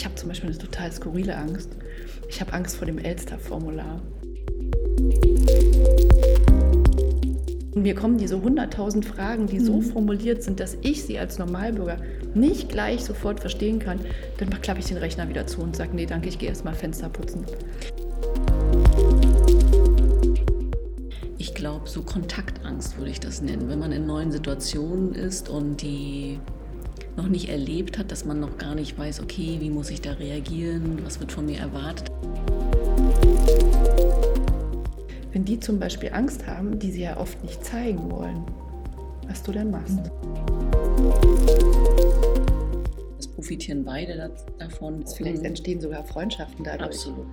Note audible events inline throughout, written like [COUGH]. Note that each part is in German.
Ich habe zum Beispiel eine total skurrile Angst. Ich habe Angst vor dem Elster-Formular. Und mir kommen diese 100.000 Fragen, die so mhm. formuliert sind, dass ich sie als Normalbürger nicht gleich sofort verstehen kann. Dann klappe ich den Rechner wieder zu und sage, nee, danke, ich gehe erstmal Fenster putzen. Ich glaube, so Kontaktangst würde ich das nennen. Wenn man in neuen Situationen ist und die noch nicht erlebt hat, dass man noch gar nicht weiß, okay, wie muss ich da reagieren, was wird von mir erwartet. Wenn die zum Beispiel Angst haben, die sie ja oft nicht zeigen wollen, was du dann machst. Es profitieren beide davon. Vielleicht entstehen sogar Freundschaften dadurch. Absolut.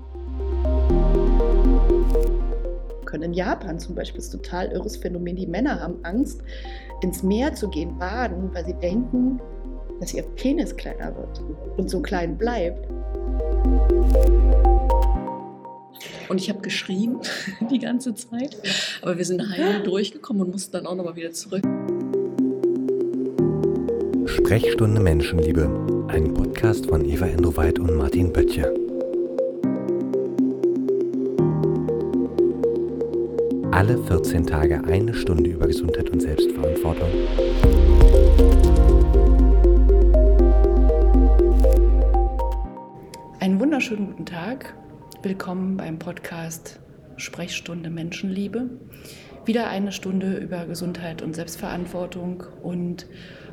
Können in Japan zum Beispiel ist total irres Phänomen. Die Männer haben Angst, ins Meer zu gehen, baden, weil sie denken, dass ihr Penis kleiner wird und so klein bleibt. Und ich habe geschrien [LAUGHS] die ganze Zeit, aber wir sind heil durchgekommen und mussten dann auch nochmal wieder zurück. Sprechstunde Menschenliebe, ein Podcast von Eva Endroweit und Martin Böttcher. Alle 14 Tage eine Stunde über Gesundheit und Selbstverantwortung. Wunderschönen guten Tag. Willkommen beim Podcast Sprechstunde Menschenliebe. Wieder eine Stunde über Gesundheit und Selbstverantwortung. Und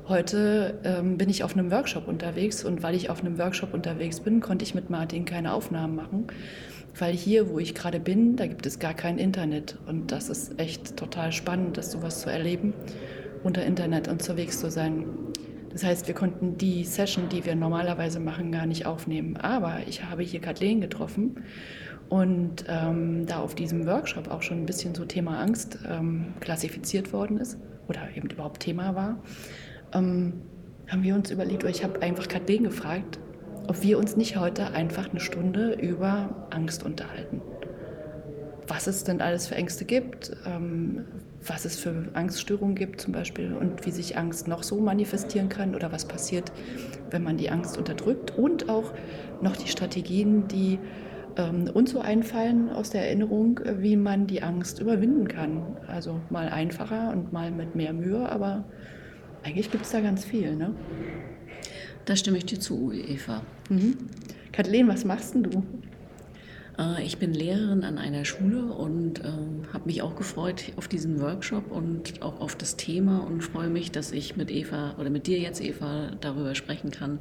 heute ähm, bin ich auf einem Workshop unterwegs. Und weil ich auf einem Workshop unterwegs bin, konnte ich mit Martin keine Aufnahmen machen. Weil hier, wo ich gerade bin, da gibt es gar kein Internet. Und das ist echt total spannend, das sowas zu erleben, unter Internet unterwegs zu sein. Das heißt, wir konnten die Session, die wir normalerweise machen, gar nicht aufnehmen. Aber ich habe hier Kathleen getroffen und ähm, da auf diesem Workshop auch schon ein bisschen so Thema Angst ähm, klassifiziert worden ist oder eben überhaupt Thema war, ähm, haben wir uns überlegt, oder ich habe einfach Kathleen gefragt, ob wir uns nicht heute einfach eine Stunde über Angst unterhalten. Was es denn alles für Ängste gibt, ähm, was es für Angststörungen gibt zum Beispiel und wie sich Angst noch so manifestieren kann oder was passiert, wenn man die Angst unterdrückt und auch noch die Strategien, die ähm, uns so einfallen aus der Erinnerung, wie man die Angst überwinden kann. Also mal einfacher und mal mit mehr Mühe, aber eigentlich gibt es da ganz viel. Ne? Da stimme ich dir zu, Eva. Mhm. Kathleen, was machst denn du? Äh, ich bin Lehrerin an einer Schule und äh, habe mich auch gefreut auf diesen Workshop und auch auf das Thema und freue mich, dass ich mit Eva oder mit dir jetzt, Eva, darüber sprechen kann,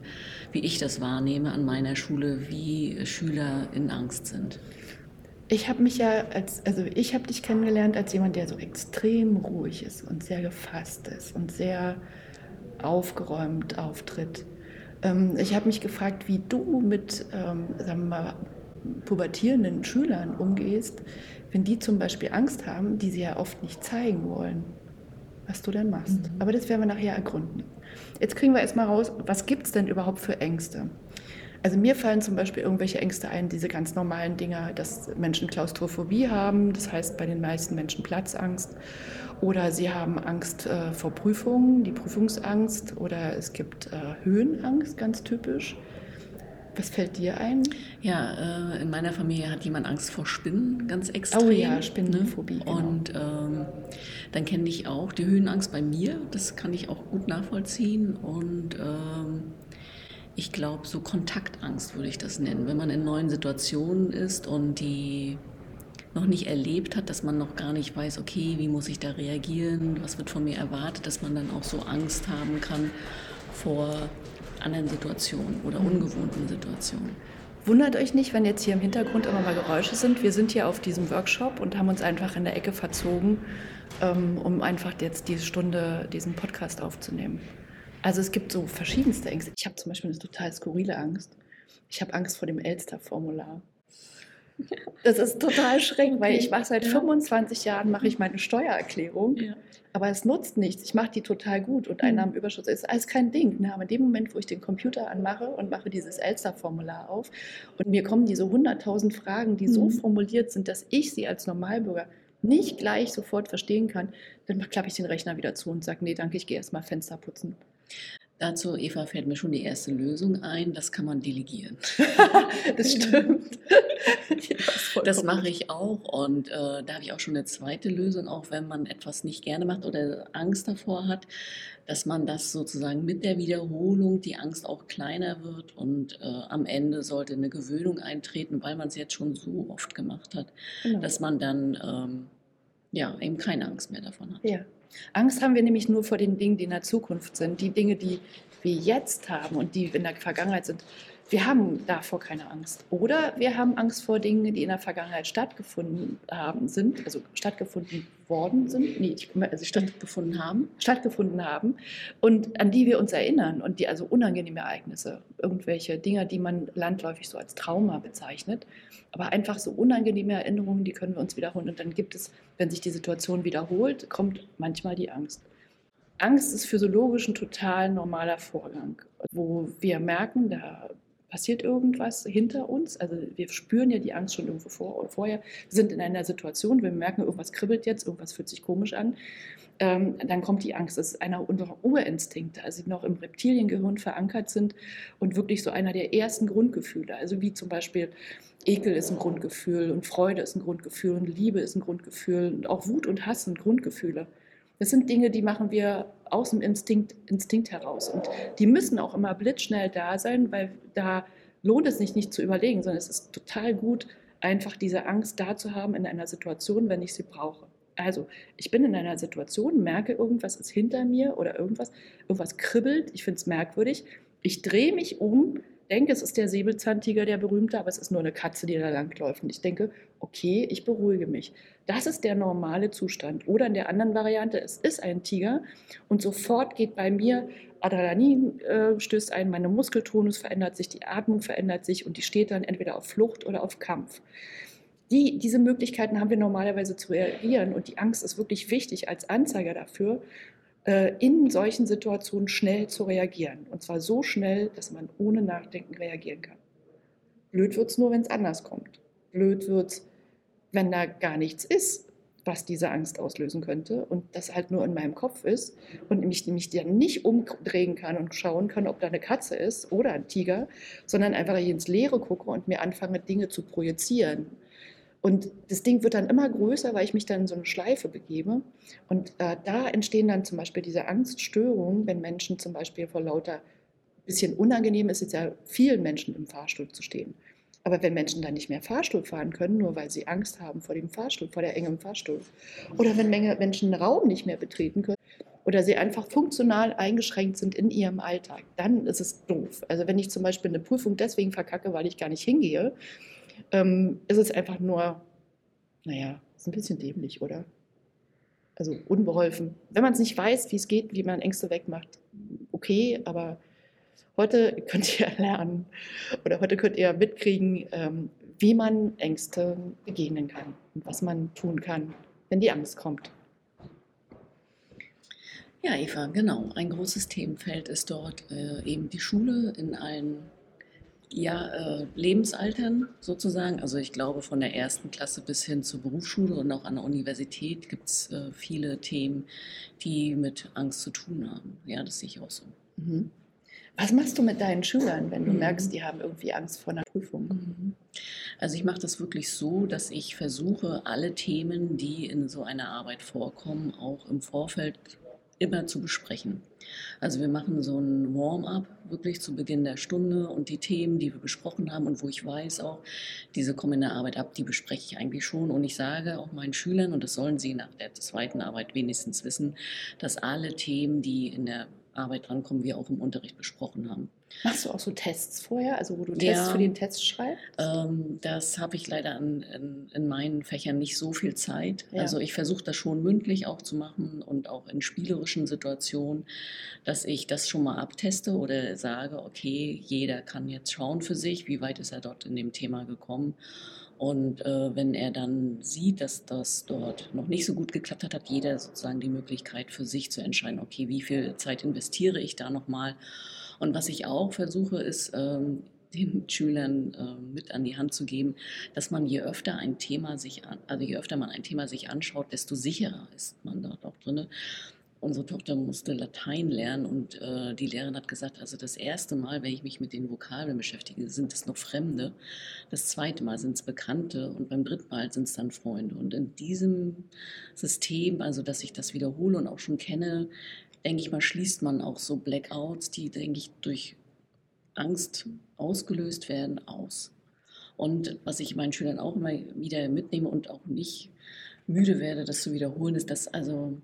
wie ich das wahrnehme an meiner Schule, wie Schüler in Angst sind. Ich habe mich ja als, also ich habe dich kennengelernt als jemand, der so extrem ruhig ist und sehr gefasst ist und sehr aufgeräumt auftritt. Ähm, ich habe mich gefragt, wie du mit, ähm, sagen wir mal, pubertierenden Schülern umgehst, wenn die zum Beispiel Angst haben, die sie ja oft nicht zeigen wollen, was du dann machst. Mhm. Aber das werden wir nachher ergründen. Jetzt kriegen wir erstmal raus, was gibt es denn überhaupt für Ängste? Also mir fallen zum Beispiel irgendwelche Ängste ein, diese ganz normalen Dinge, dass Menschen Klaustrophobie haben, das heißt bei den meisten Menschen Platzangst. Oder sie haben Angst äh, vor Prüfungen, die Prüfungsangst. Oder es gibt äh, Höhenangst, ganz typisch. Was fällt dir ein? Ja, äh, in meiner Familie hat jemand Angst vor Spinnen, ganz extrem. Oh ja, Spinnenphobie. Ne? Genau. Und ähm, dann kenne ich auch die Höhenangst bei mir. Das kann ich auch gut nachvollziehen. Und ähm, ich glaube, so Kontaktangst würde ich das nennen. Wenn man in neuen Situationen ist und die noch nicht erlebt hat, dass man noch gar nicht weiß, okay, wie muss ich da reagieren, was wird von mir erwartet, dass man dann auch so Angst haben kann vor anderen Situationen oder mhm. ungewohnten Situationen. Wundert euch nicht, wenn jetzt hier im Hintergrund immer mal Geräusche sind. Wir sind hier auf diesem Workshop und haben uns einfach in der Ecke verzogen, ähm, um einfach jetzt diese Stunde diesen Podcast aufzunehmen. Also es gibt so verschiedenste Ängste. Ich habe zum Beispiel eine total skurrile Angst. Ich habe Angst vor dem Elster-Formular. [LAUGHS] Das ist total schräg, weil ich mache seit 25 Jahren mache ich meine Steuererklärung, ja. Aber es nutzt nichts. Ich mache die total gut und mhm. Einnahmenüberschuss ist alles kein Ding. Ne? Aber in dem Moment, wo ich den Computer anmache und mache dieses Elster-Formular auf und mir kommen diese 100.000 Fragen, die mhm. so formuliert sind, dass ich sie als Normalbürger nicht gleich sofort verstehen kann, dann klappe ich den Rechner wieder zu und sage, nee, danke, ich gehe erstmal Fenster putzen. Dazu, Eva, fällt mir schon die erste Lösung ein. Das kann man delegieren. [LAUGHS] das stimmt. [LAUGHS] das mache ich auch. Und äh, da habe ich auch schon eine zweite Lösung, auch wenn man etwas nicht gerne macht oder Angst davor hat, dass man das sozusagen mit der Wiederholung die Angst auch kleiner wird und äh, am Ende sollte eine Gewöhnung eintreten, weil man es jetzt schon so oft gemacht hat, genau. dass man dann ähm, ja eben keine Angst mehr davon hat. Ja. Angst haben wir nämlich nur vor den Dingen, die in der Zukunft sind. Die Dinge, die wir jetzt haben und die in der Vergangenheit sind, wir haben davor keine Angst. Oder wir haben Angst vor Dingen, die in der Vergangenheit stattgefunden haben, sind, also stattgefunden worden sind, nee, also stattgefunden haben, stattgefunden haben und an die wir uns erinnern und die also unangenehme Ereignisse, irgendwelche Dinge, die man landläufig so als Trauma bezeichnet, aber einfach so unangenehme Erinnerungen, die können wir uns wiederholen und dann gibt es, wenn sich die Situation wiederholt, kommt manchmal die Angst. Angst ist physiologisch ein total normaler Vorgang, wo wir merken, da passiert irgendwas hinter uns. Also wir spüren ja die Angst schon irgendwo vor, vorher. Sind in einer Situation, wir merken, irgendwas kribbelt jetzt, irgendwas fühlt sich komisch an. Ähm, dann kommt die Angst. Das ist einer unserer Urinstinkte, also die noch im Reptiliengehirn verankert sind und wirklich so einer der ersten Grundgefühle. Also wie zum Beispiel Ekel ist ein Grundgefühl und Freude ist ein Grundgefühl und Liebe ist ein Grundgefühl und auch Wut und Hass sind Grundgefühle. Das sind Dinge, die machen wir aus dem Instinkt, Instinkt heraus. Und die müssen auch immer blitzschnell da sein, weil da lohnt es sich nicht zu überlegen, sondern es ist total gut, einfach diese Angst da zu haben in einer Situation, wenn ich sie brauche. Also, ich bin in einer Situation, merke, irgendwas ist hinter mir oder irgendwas, irgendwas kribbelt, ich finde es merkwürdig. Ich drehe mich um, denke, es ist der Säbelzahntiger, der berühmte, aber es ist nur eine Katze, die da langläuft. Und ich denke, okay, ich beruhige mich. Das ist der normale Zustand. Oder in der anderen Variante, es ist ein Tiger und sofort geht bei mir Adrenalin äh, stößt ein, meine Muskeltonus verändert sich, die Atmung verändert sich und die steht dann entweder auf Flucht oder auf Kampf. Die, diese Möglichkeiten haben wir normalerweise zu reagieren und die Angst ist wirklich wichtig als Anzeiger dafür, in solchen Situationen schnell zu reagieren. Und zwar so schnell, dass man ohne Nachdenken reagieren kann. Blöd wird es nur, wenn es anders kommt. Blöd wird es, wenn da gar nichts ist, was diese Angst auslösen könnte und das halt nur in meinem Kopf ist und mich, mich dann nicht umdrehen kann und schauen kann, ob da eine Katze ist oder ein Tiger, sondern einfach ins Leere gucke und mir anfange, Dinge zu projizieren und das Ding wird dann immer größer, weil ich mich dann in so eine Schleife begebe. Und äh, da entstehen dann zum Beispiel diese Angststörungen, wenn Menschen zum Beispiel vor lauter bisschen unangenehm ist, es ja vielen Menschen im Fahrstuhl zu stehen. Aber wenn Menschen dann nicht mehr Fahrstuhl fahren können, nur weil sie Angst haben vor dem Fahrstuhl, vor der engen Fahrstuhl, oder wenn Menschen den Raum nicht mehr betreten können, oder sie einfach funktional eingeschränkt sind in ihrem Alltag, dann ist es doof. Also wenn ich zum Beispiel eine Prüfung deswegen verkacke, weil ich gar nicht hingehe, ähm, ist es einfach nur, naja, ist ein bisschen dämlich, oder? Also unbeholfen. Wenn man es nicht weiß, wie es geht, wie man Ängste wegmacht, okay, aber heute [LAUGHS] könnt ihr lernen oder heute könnt ihr mitkriegen, ähm, wie man Ängste begegnen kann und was man tun kann, wenn die Angst kommt. Ja, Eva, genau. Ein großes Themenfeld ist dort äh, eben die Schule in allen ja, äh, Lebensaltern sozusagen. Also ich glaube, von der ersten Klasse bis hin zur Berufsschule und auch an der Universität gibt es äh, viele Themen, die mit Angst zu tun haben. Ja, das sehe ich auch so. Mhm. Was machst du mit deinen Schülern, wenn du mhm. merkst, die haben irgendwie Angst vor einer Prüfung? Mhm. Also ich mache das wirklich so, dass ich versuche, alle Themen, die in so einer Arbeit vorkommen, auch im Vorfeld immer zu besprechen. Also wir machen so ein Warm-up wirklich zu Beginn der Stunde und die Themen, die wir besprochen haben und wo ich weiß auch, diese kommen in der Arbeit ab, die bespreche ich eigentlich schon und ich sage auch meinen Schülern, und das sollen sie nach der zweiten Arbeit wenigstens wissen, dass alle Themen, die in der Arbeit drankommen, wir auch im Unterricht besprochen haben. Machst du auch so Tests vorher, also wo du Tests ja, für den Test schreibst? Ähm, das habe ich leider in, in, in, meinen Fächern nicht so viel Zeit. Ja. Also ich versuche das schon mündlich auch zu machen und auch in spielerischen Situationen, dass ich das schon mal abteste oder sage, okay, jeder kann jetzt schauen für sich, wie weit ist er dort in dem Thema gekommen. Und äh, wenn er dann sieht, dass das dort noch nicht so gut geklappt hat, hat jeder sozusagen die Möglichkeit für sich zu entscheiden, okay, wie viel Zeit investiere ich da nochmal. Und was ich auch versuche, ist, ähm, den Schülern äh, mit an die Hand zu geben, dass man je öfter ein Thema sich an, also je öfter man ein Thema sich anschaut, desto sicherer ist man dort auch drin. unsere Tochter musste Latein lernen und äh, die Lehrerin hat gesagt, also das erste Mal, wenn ich mich mit den Vokabeln beschäftige, sind es noch Fremde. Das zweite Mal sind es Bekannte und beim dritten Mal sind es dann Freunde. Und in diesem System, also dass ich das wiederhole und auch schon kenne, denke ich mal, schließt man auch so Blackouts, die, denke ich, durch Angst ausgelöst werden, aus. Und was ich meinen Schülern auch immer wieder mitnehme und auch nicht müde werde, das zu wiederholen, ist, dass also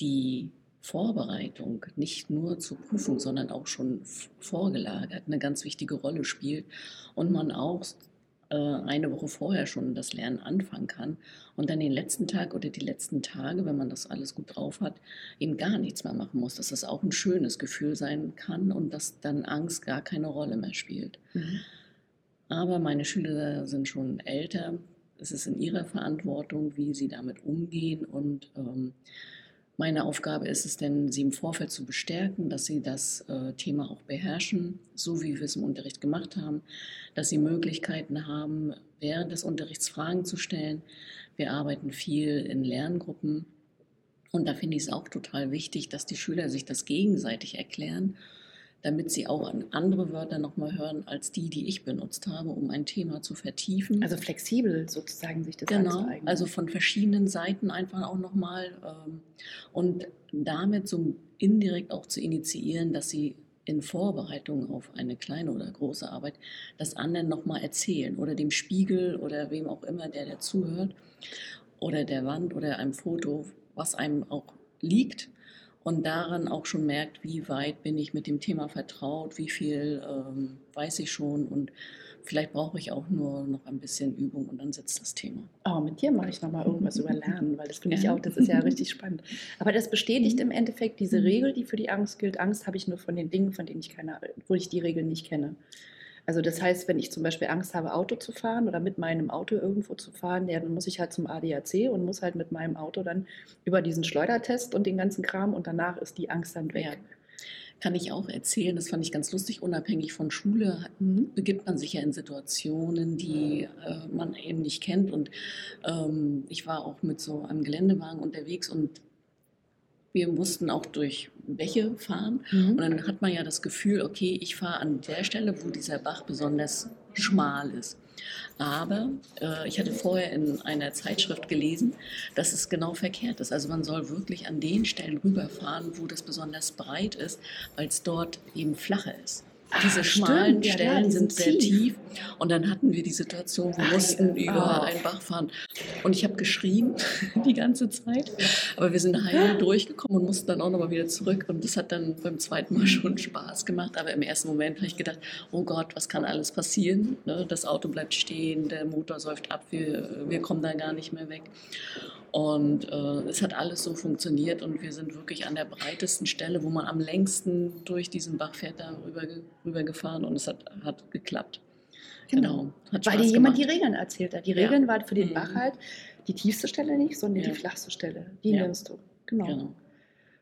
die Vorbereitung nicht nur zur Prüfung, sondern auch schon vorgelagert eine ganz wichtige Rolle spielt und man auch eine Woche vorher schon das Lernen anfangen kann und dann den letzten Tag oder die letzten Tage, wenn man das alles gut drauf hat, eben gar nichts mehr machen muss, dass das auch ein schönes Gefühl sein kann und dass dann Angst gar keine Rolle mehr spielt. Mhm. Aber meine Schüler sind schon älter, es ist in ihrer Verantwortung, wie sie damit umgehen und ähm, meine Aufgabe ist es denn, sie im Vorfeld zu bestärken, dass sie das äh, Thema auch beherrschen, so wie wir es im Unterricht gemacht haben, dass sie Möglichkeiten haben, während des Unterrichts Fragen zu stellen. Wir arbeiten viel in Lerngruppen und da finde ich es auch total wichtig, dass die Schüler sich das gegenseitig erklären damit sie auch an andere Wörter nochmal hören als die, die ich benutzt habe, um ein Thema zu vertiefen. Also flexibel sozusagen sich das genau. Also von verschiedenen Seiten einfach auch nochmal ähm, und damit so indirekt auch zu initiieren, dass sie in Vorbereitung auf eine kleine oder große Arbeit das anderen nochmal erzählen oder dem Spiegel oder wem auch immer, der dazuhört oder der Wand oder einem Foto, was einem auch liegt und daran auch schon merkt, wie weit bin ich mit dem Thema vertraut, wie viel ähm, weiß ich schon und vielleicht brauche ich auch nur noch ein bisschen Übung und dann sitzt das Thema. Oh, mit dir mache ich nochmal irgendwas über Lernen, weil das finde ich auch, das ist ja [LAUGHS] richtig spannend. Aber das bestätigt im Endeffekt diese mhm. Regel, die für die Angst gilt. Angst habe ich nur von den Dingen, von denen ich keine, wo ich die Regeln nicht kenne. Also das heißt, wenn ich zum Beispiel Angst habe, Auto zu fahren oder mit meinem Auto irgendwo zu fahren, ja, dann muss ich halt zum ADAC und muss halt mit meinem Auto dann über diesen Schleudertest und den ganzen Kram und danach ist die Angst dann weg. Ja. Kann ich auch erzählen, das fand ich ganz lustig, unabhängig von Schule mhm. begibt man sich ja in Situationen, die äh, man eben nicht kennt. Und ähm, ich war auch mit so einem Geländewagen unterwegs und wir mussten auch durch Bäche fahren. Mhm. Und dann hat man ja das Gefühl, okay, ich fahre an der Stelle, wo dieser Bach besonders schmal ist. Aber äh, ich hatte vorher in einer Zeitschrift gelesen, dass es genau verkehrt ist. Also man soll wirklich an den Stellen rüberfahren, wo das besonders breit ist, weil es dort eben flacher ist. Diese Ach, schmalen stimmt, Stellen ja, sind sehr tief. Und dann hatten wir die Situation, wir mussten über oh. einen Bach fahren. Und ich habe geschrien [LAUGHS] die ganze Zeit. Aber wir sind heil durchgekommen und mussten dann auch nochmal wieder zurück. Und das hat dann beim zweiten Mal schon Spaß gemacht. Aber im ersten Moment habe ich gedacht, oh Gott, was kann alles passieren? Ne? Das Auto bleibt stehen, der Motor säuft ab, wir, wir kommen da gar nicht mehr weg. Und äh, es hat alles so funktioniert und wir sind wirklich an der breitesten Stelle, wo man am längsten durch diesen Bach fährt, da rüber, rüber gefahren und es hat, hat geklappt. Genau. genau. Weil dir jemand die Regeln erzählt hat. Die Regeln ja. waren für den mhm. Bach halt die tiefste Stelle nicht, sondern ja. die flachste Stelle. Die ja. nimmst du. Genau. genau.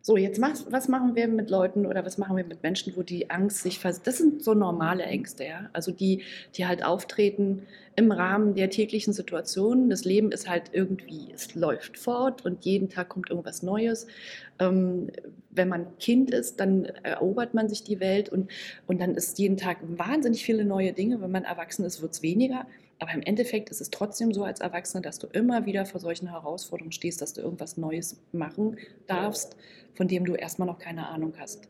So, jetzt mach, was machen wir mit Leuten oder was machen wir mit Menschen, wo die Angst sich vers Das sind so normale Ängste, ja. Also die, die halt auftreten im Rahmen der täglichen Situationen. Das Leben ist halt irgendwie, es läuft fort und jeden Tag kommt irgendwas Neues. Ähm, wenn man Kind ist, dann erobert man sich die Welt und, und dann ist jeden Tag wahnsinnig viele neue Dinge. Wenn man erwachsen ist, wird es weniger. Aber im Endeffekt ist es trotzdem so als Erwachsener, dass du immer wieder vor solchen Herausforderungen stehst, dass du irgendwas Neues machen darfst, von dem du erstmal noch keine Ahnung hast.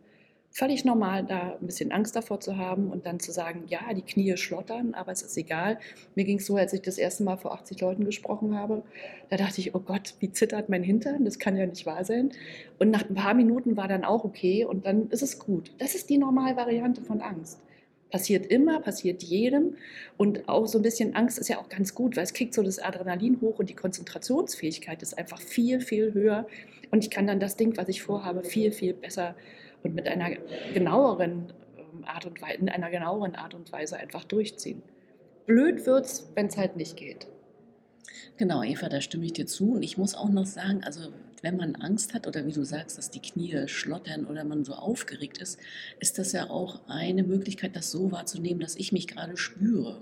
Völlig normal, da ein bisschen Angst davor zu haben und dann zu sagen, ja, die Knie schlottern, aber es ist egal. Mir ging es so, als ich das erste Mal vor 80 Leuten gesprochen habe. Da dachte ich, oh Gott, wie zittert mein Hintern? Das kann ja nicht wahr sein. Und nach ein paar Minuten war dann auch okay und dann ist es gut. Das ist die Normalvariante von Angst. Passiert immer, passiert jedem. Und auch so ein bisschen Angst ist ja auch ganz gut, weil es kriegt so das Adrenalin hoch und die Konzentrationsfähigkeit ist einfach viel, viel höher. Und ich kann dann das Ding, was ich vorhabe, viel, viel besser und mit einer genaueren ähm, Art und Weise, in einer genaueren Art und Weise einfach durchziehen. Blöd wird's, wenn es halt nicht geht. Genau, Eva, da stimme ich dir zu. Und ich muss auch noch sagen, also wenn man Angst hat oder wie du sagst, dass die Knie schlottern oder man so aufgeregt ist, ist das ja auch eine Möglichkeit, das so wahrzunehmen, dass ich mich gerade spüre.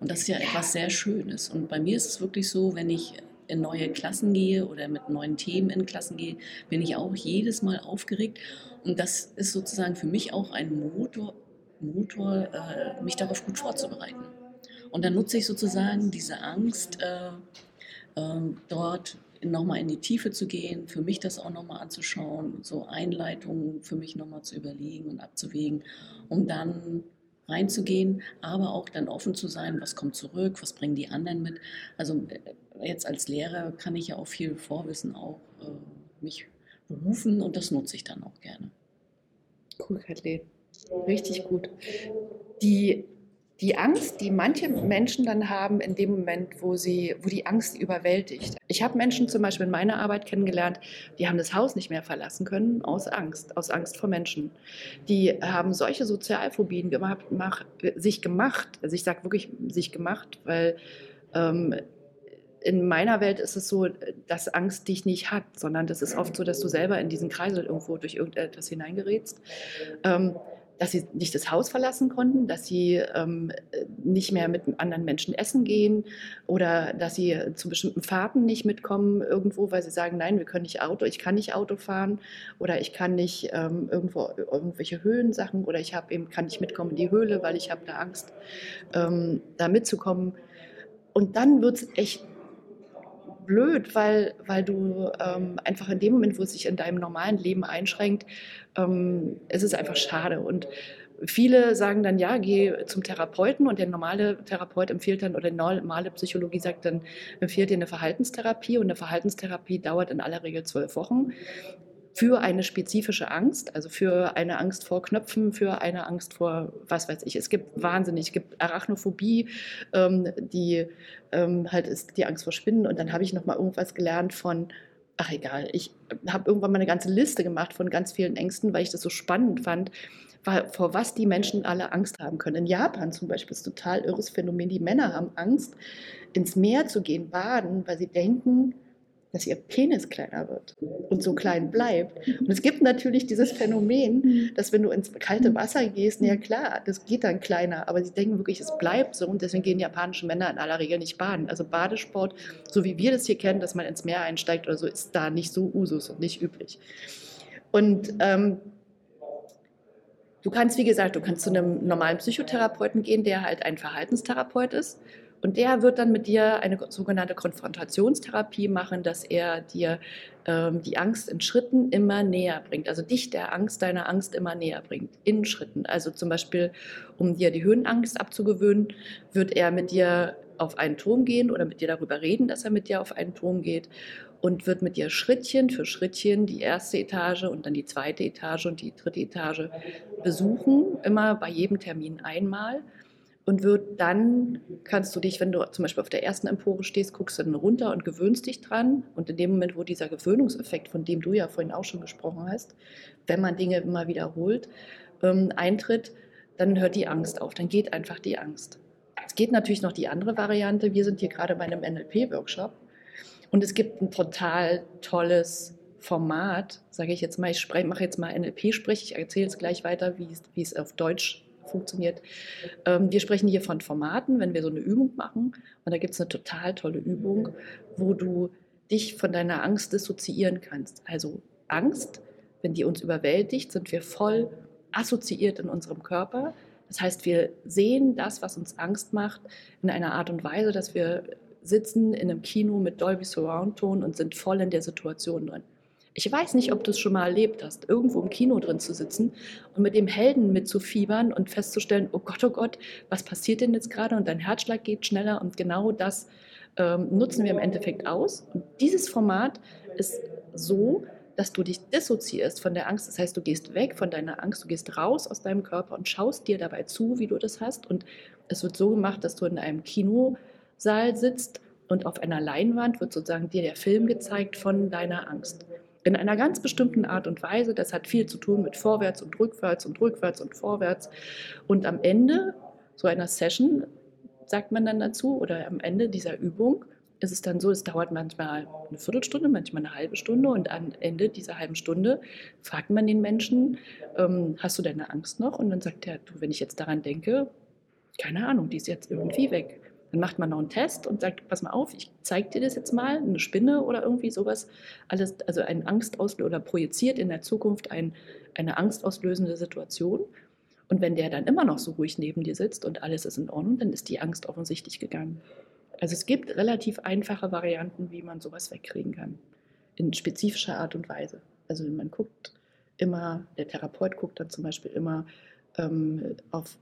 Und das ist ja etwas sehr Schönes. Und bei mir ist es wirklich so, wenn ich in neue Klassen gehe oder mit neuen Themen in Klassen gehe, bin ich auch jedes Mal aufgeregt. Und das ist sozusagen für mich auch ein Motor, Motor äh, mich darauf gut vorzubereiten. Und dann nutze ich sozusagen diese Angst, äh, äh, dort nochmal in die Tiefe zu gehen, für mich das auch nochmal anzuschauen, so Einleitungen für mich nochmal zu überlegen und abzuwägen, um dann reinzugehen, aber auch dann offen zu sein, was kommt zurück, was bringen die anderen mit. Also äh, jetzt als Lehrer kann ich ja auch viel Vorwissen auch äh, mich berufen und das nutze ich dann auch gerne. Cool, Kathleen. Richtig gut. Die die Angst, die manche Menschen dann haben in dem Moment, wo, sie, wo die Angst überwältigt. Ich habe Menschen zum Beispiel in meiner Arbeit kennengelernt, die haben das Haus nicht mehr verlassen können aus Angst, aus Angst vor Menschen. Die haben solche Sozialphobien gemacht, mach, sich gemacht, also ich sage wirklich sich gemacht, weil ähm, in meiner Welt ist es so, dass Angst dich nicht hat, sondern das ist oft so, dass du selber in diesen Kreisel irgendwo durch irgendetwas hineingerätst. Ähm, dass sie nicht das Haus verlassen konnten, dass sie ähm, nicht mehr mit anderen Menschen essen gehen oder dass sie zu bestimmten Fahrten nicht mitkommen irgendwo, weil sie sagen, nein, wir können nicht Auto, ich kann nicht Auto fahren oder ich kann nicht ähm, irgendwo irgendwelche Höhensachen oder ich habe eben kann nicht mitkommen in die Höhle, weil ich habe da Angst, ähm, da mitzukommen. Und dann wird es echt blöd, weil, weil du ähm, einfach in dem Moment, wo es sich in deinem normalen Leben einschränkt, ähm, es ist einfach schade. Und viele sagen dann, ja, geh zum Therapeuten und der normale Therapeut empfiehlt dann, oder die normale Psychologie sagt dann, empfiehlt dir eine Verhaltenstherapie und eine Verhaltenstherapie dauert in aller Regel zwölf Wochen für eine spezifische Angst, also für eine Angst vor Knöpfen, für eine Angst vor, was weiß ich. Es gibt wahnsinnig, es gibt Arachnophobie, ähm, die ähm, halt ist die Angst vor Spinnen. Und dann habe ich noch mal irgendwas gelernt von, ach egal, ich habe irgendwann mal eine ganze Liste gemacht von ganz vielen Ängsten, weil ich das so spannend fand, vor was die Menschen alle Angst haben können. In Japan zum Beispiel ist ein total irres Phänomen. Die Männer haben Angst, ins Meer zu gehen, baden, weil sie denken, dass ihr Penis kleiner wird und so klein bleibt. Und es gibt natürlich dieses Phänomen, dass wenn du ins kalte Wasser gehst, na ja klar, das geht dann kleiner, aber sie denken wirklich, es bleibt so und deswegen gehen japanische Männer in aller Regel nicht baden. Also Badesport, so wie wir das hier kennen, dass man ins Meer einsteigt oder so, ist da nicht so Usus und nicht üblich. Und ähm, du kannst, wie gesagt, du kannst zu einem normalen Psychotherapeuten gehen, der halt ein Verhaltenstherapeut ist und der wird dann mit dir eine sogenannte Konfrontationstherapie machen, dass er dir ähm, die Angst in Schritten immer näher bringt. Also dich der Angst, deiner Angst immer näher bringt, in Schritten. Also zum Beispiel, um dir die Höhenangst abzugewöhnen, wird er mit dir auf einen Turm gehen oder mit dir darüber reden, dass er mit dir auf einen Turm geht und wird mit dir Schrittchen für Schrittchen die erste Etage und dann die zweite Etage und die dritte Etage besuchen, immer bei jedem Termin einmal und wird dann, kannst du dich, wenn du zum Beispiel auf der ersten Empore stehst, guckst dann runter und gewöhnst dich dran. Und in dem Moment, wo dieser Gewöhnungseffekt, von dem du ja vorhin auch schon gesprochen hast, wenn man Dinge immer wiederholt, ähm, eintritt, dann hört die Angst auf, dann geht einfach die Angst. Es geht natürlich noch die andere Variante. Wir sind hier gerade bei einem NLP-Workshop und es gibt ein total tolles Format, sage ich jetzt mal, ich mache jetzt mal NLP-Sprech, ich erzähle es gleich weiter, wie es auf Deutsch funktioniert. Ähm, wir sprechen hier von Formaten, wenn wir so eine Übung machen. Und da gibt es eine total tolle Übung, wo du dich von deiner Angst dissoziieren kannst. Also Angst, wenn die uns überwältigt, sind wir voll assoziiert in unserem Körper. Das heißt, wir sehen das, was uns Angst macht, in einer Art und Weise, dass wir sitzen in einem Kino mit Dolby Surround Ton und sind voll in der Situation drin. Ich weiß nicht, ob du es schon mal erlebt hast, irgendwo im Kino drin zu sitzen und mit dem Helden mitzufiebern und festzustellen, oh Gott, oh Gott, was passiert denn jetzt gerade? Und dein Herzschlag geht schneller und genau das ähm, nutzen wir im Endeffekt aus. Und dieses Format ist so, dass du dich dissoziierst von der Angst. Das heißt, du gehst weg von deiner Angst, du gehst raus aus deinem Körper und schaust dir dabei zu, wie du das hast. Und es wird so gemacht, dass du in einem Kinosaal sitzt und auf einer Leinwand wird sozusagen dir der Film gezeigt von deiner Angst in einer ganz bestimmten Art und Weise. Das hat viel zu tun mit vorwärts und rückwärts und rückwärts und vorwärts. Und am Ende so einer Session, sagt man dann dazu, oder am Ende dieser Übung, ist es dann so, es dauert manchmal eine Viertelstunde, manchmal eine halbe Stunde und am Ende dieser halben Stunde fragt man den Menschen, ähm, hast du deine Angst noch? Und dann sagt er, du, wenn ich jetzt daran denke, keine Ahnung, die ist jetzt irgendwie weg. Dann macht man noch einen Test und sagt, pass mal auf, ich zeige dir das jetzt mal, eine Spinne oder irgendwie sowas. Alles, also ein Angstauslöser oder projiziert in der Zukunft ein, eine angstauslösende Situation. Und wenn der dann immer noch so ruhig neben dir sitzt und alles ist in Ordnung, dann ist die Angst offensichtlich gegangen. Also es gibt relativ einfache Varianten, wie man sowas wegkriegen kann. In spezifischer Art und Weise. Also man guckt immer, der Therapeut guckt dann zum Beispiel immer, ähm, auf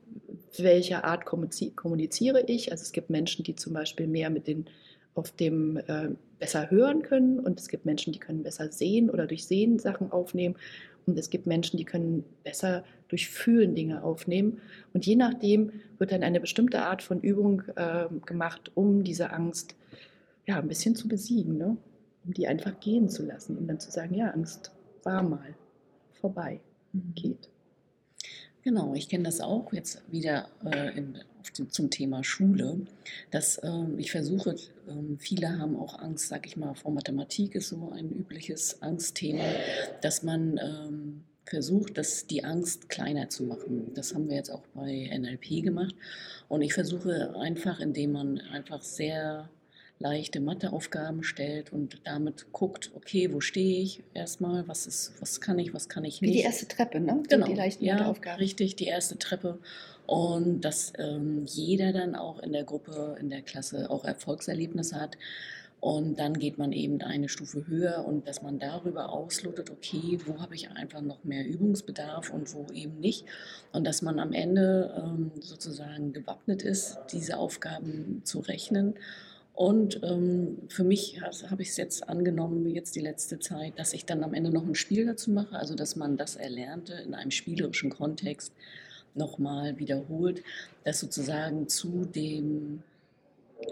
welche Art kommuniziere ich. Also es gibt Menschen, die zum Beispiel mehr mit den auf dem äh, besser hören können und es gibt Menschen, die können besser sehen oder durch Sehen Sachen aufnehmen und es gibt Menschen, die können besser durch Fühlen Dinge aufnehmen und je nachdem wird dann eine bestimmte Art von Übung äh, gemacht, um diese Angst ja ein bisschen zu besiegen, ne? um die einfach gehen zu lassen und dann zu sagen, ja Angst war mal vorbei, mhm. geht. Genau, ich kenne das auch jetzt wieder äh, in, dem, zum Thema Schule, dass ähm, ich versuche, ähm, viele haben auch Angst, sag ich mal, vor Mathematik ist so ein übliches Angstthema, dass man ähm, versucht, das, die Angst kleiner zu machen. Das haben wir jetzt auch bei NLP gemacht. Und ich versuche einfach, indem man einfach sehr leichte Matheaufgaben stellt und damit guckt, okay, wo stehe ich erstmal, was ist, was kann ich, was kann ich nicht. Wie die erste Treppe, ne? Genau, die leichten ja, Matheaufgaben. richtig, die erste Treppe. Und dass ähm, jeder dann auch in der Gruppe, in der Klasse auch Erfolgserlebnisse hat. Und dann geht man eben eine Stufe höher und dass man darüber auslotet, okay, wo habe ich einfach noch mehr Übungsbedarf und wo eben nicht. Und dass man am Ende ähm, sozusagen gewappnet ist, diese Aufgaben zu rechnen und ähm, für mich habe ich es jetzt angenommen, jetzt die letzte Zeit, dass ich dann am Ende noch ein Spiel dazu mache, also dass man das Erlernte in einem spielerischen Kontext nochmal wiederholt, dass sozusagen zu dem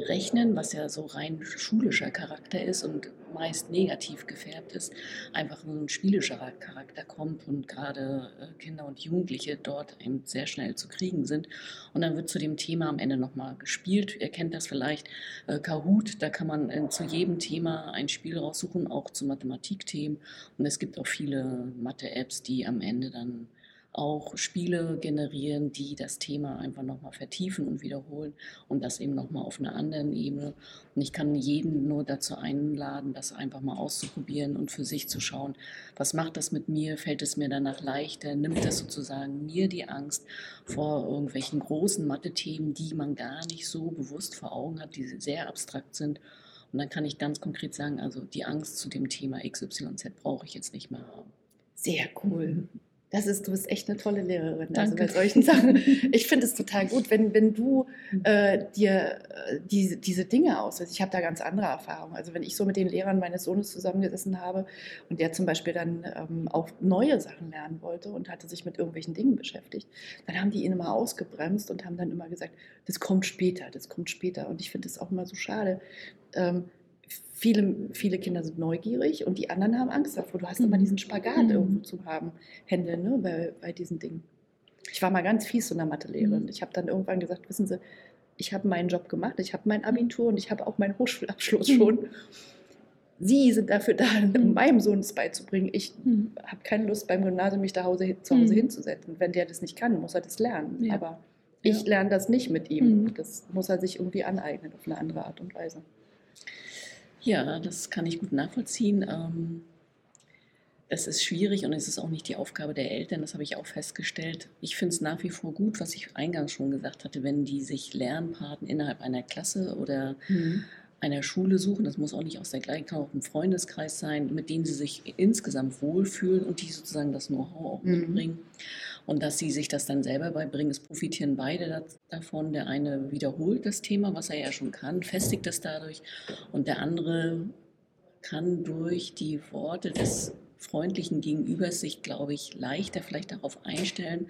Rechnen, was ja so rein schulischer Charakter ist und meist negativ gefärbt ist, einfach nur ein spielischer Charakter kommt und gerade äh, Kinder und Jugendliche dort eben sehr schnell zu kriegen sind. Und dann wird zu dem Thema am Ende nochmal gespielt. Ihr kennt das vielleicht, äh, Kahoot, da kann man äh, zu jedem Thema ein Spiel raussuchen, auch zu Mathematikthemen. Und es gibt auch viele Mathe-Apps, die am Ende dann auch Spiele generieren, die das Thema einfach nochmal vertiefen und wiederholen und das eben nochmal auf einer anderen Ebene. Und ich kann jeden nur dazu einladen, das einfach mal auszuprobieren und für sich zu schauen, was macht das mit mir? Fällt es mir danach leichter? Nimmt das sozusagen mir die Angst vor irgendwelchen großen Mathe-Themen, die man gar nicht so bewusst vor Augen hat, die sehr abstrakt sind? Und dann kann ich ganz konkret sagen, also die Angst zu dem Thema XYZ brauche ich jetzt nicht mehr haben. Sehr cool. Das ist, du bist echt eine tolle Lehrerin. Also Danke. Also bei solchen Sachen. [LAUGHS] Ich finde es total gut, wenn, wenn du hm. äh, dir äh, diese, diese Dinge auswählst. Ich habe da ganz andere Erfahrungen. Also wenn ich so mit den Lehrern meines Sohnes zusammengesessen habe und der zum Beispiel dann ähm, auch neue Sachen lernen wollte und hatte sich mit irgendwelchen Dingen beschäftigt, dann haben die ihn immer ausgebremst und haben dann immer gesagt, das kommt später, das kommt später. Und ich finde es auch immer so schade. Ähm, viele, viele Kinder sind neugierig und die anderen haben Angst davor. Du hast immer mhm. diesen Spagat mhm. irgendwo zu haben, Hände ne, bei, bei diesen Dingen. Ich war mal ganz fies in der Mathelehrerin. Mhm. Ich habe dann irgendwann gesagt, wissen Sie, ich habe meinen Job gemacht, ich habe mein Abitur und ich habe auch meinen Hochschulabschluss mhm. schon. Sie sind dafür da, mhm. [LAUGHS] meinem Sohn es beizubringen. Ich mhm. habe keine Lust, beim Gymnasium mich da Hause, zu Hause hinzusetzen. Wenn der das nicht kann, muss er das lernen. Ja. Aber ich ja. lerne das nicht mit ihm. Das muss er sich irgendwie aneignen auf eine andere Art und Weise. Ja, das kann ich gut nachvollziehen. Ähm, es ist schwierig und es ist auch nicht die Aufgabe der Eltern, das habe ich auch festgestellt. Ich finde es nach wie vor gut, was ich eingangs schon gesagt hatte, wenn die sich Lernpaten innerhalb einer Klasse oder mhm. einer Schule suchen, das muss auch nicht aus der gleichen, kann auch ein Freundeskreis sein, mit denen sie sich insgesamt wohlfühlen und die sozusagen das Know-how auch mhm. mitbringen. Und dass sie sich das dann selber beibringen, es profitieren beide davon. Der eine wiederholt das Thema, was er ja schon kann, festigt es dadurch. Und der andere kann durch die Worte des freundlichen Gegenübers sich, glaube ich, leichter vielleicht darauf einstellen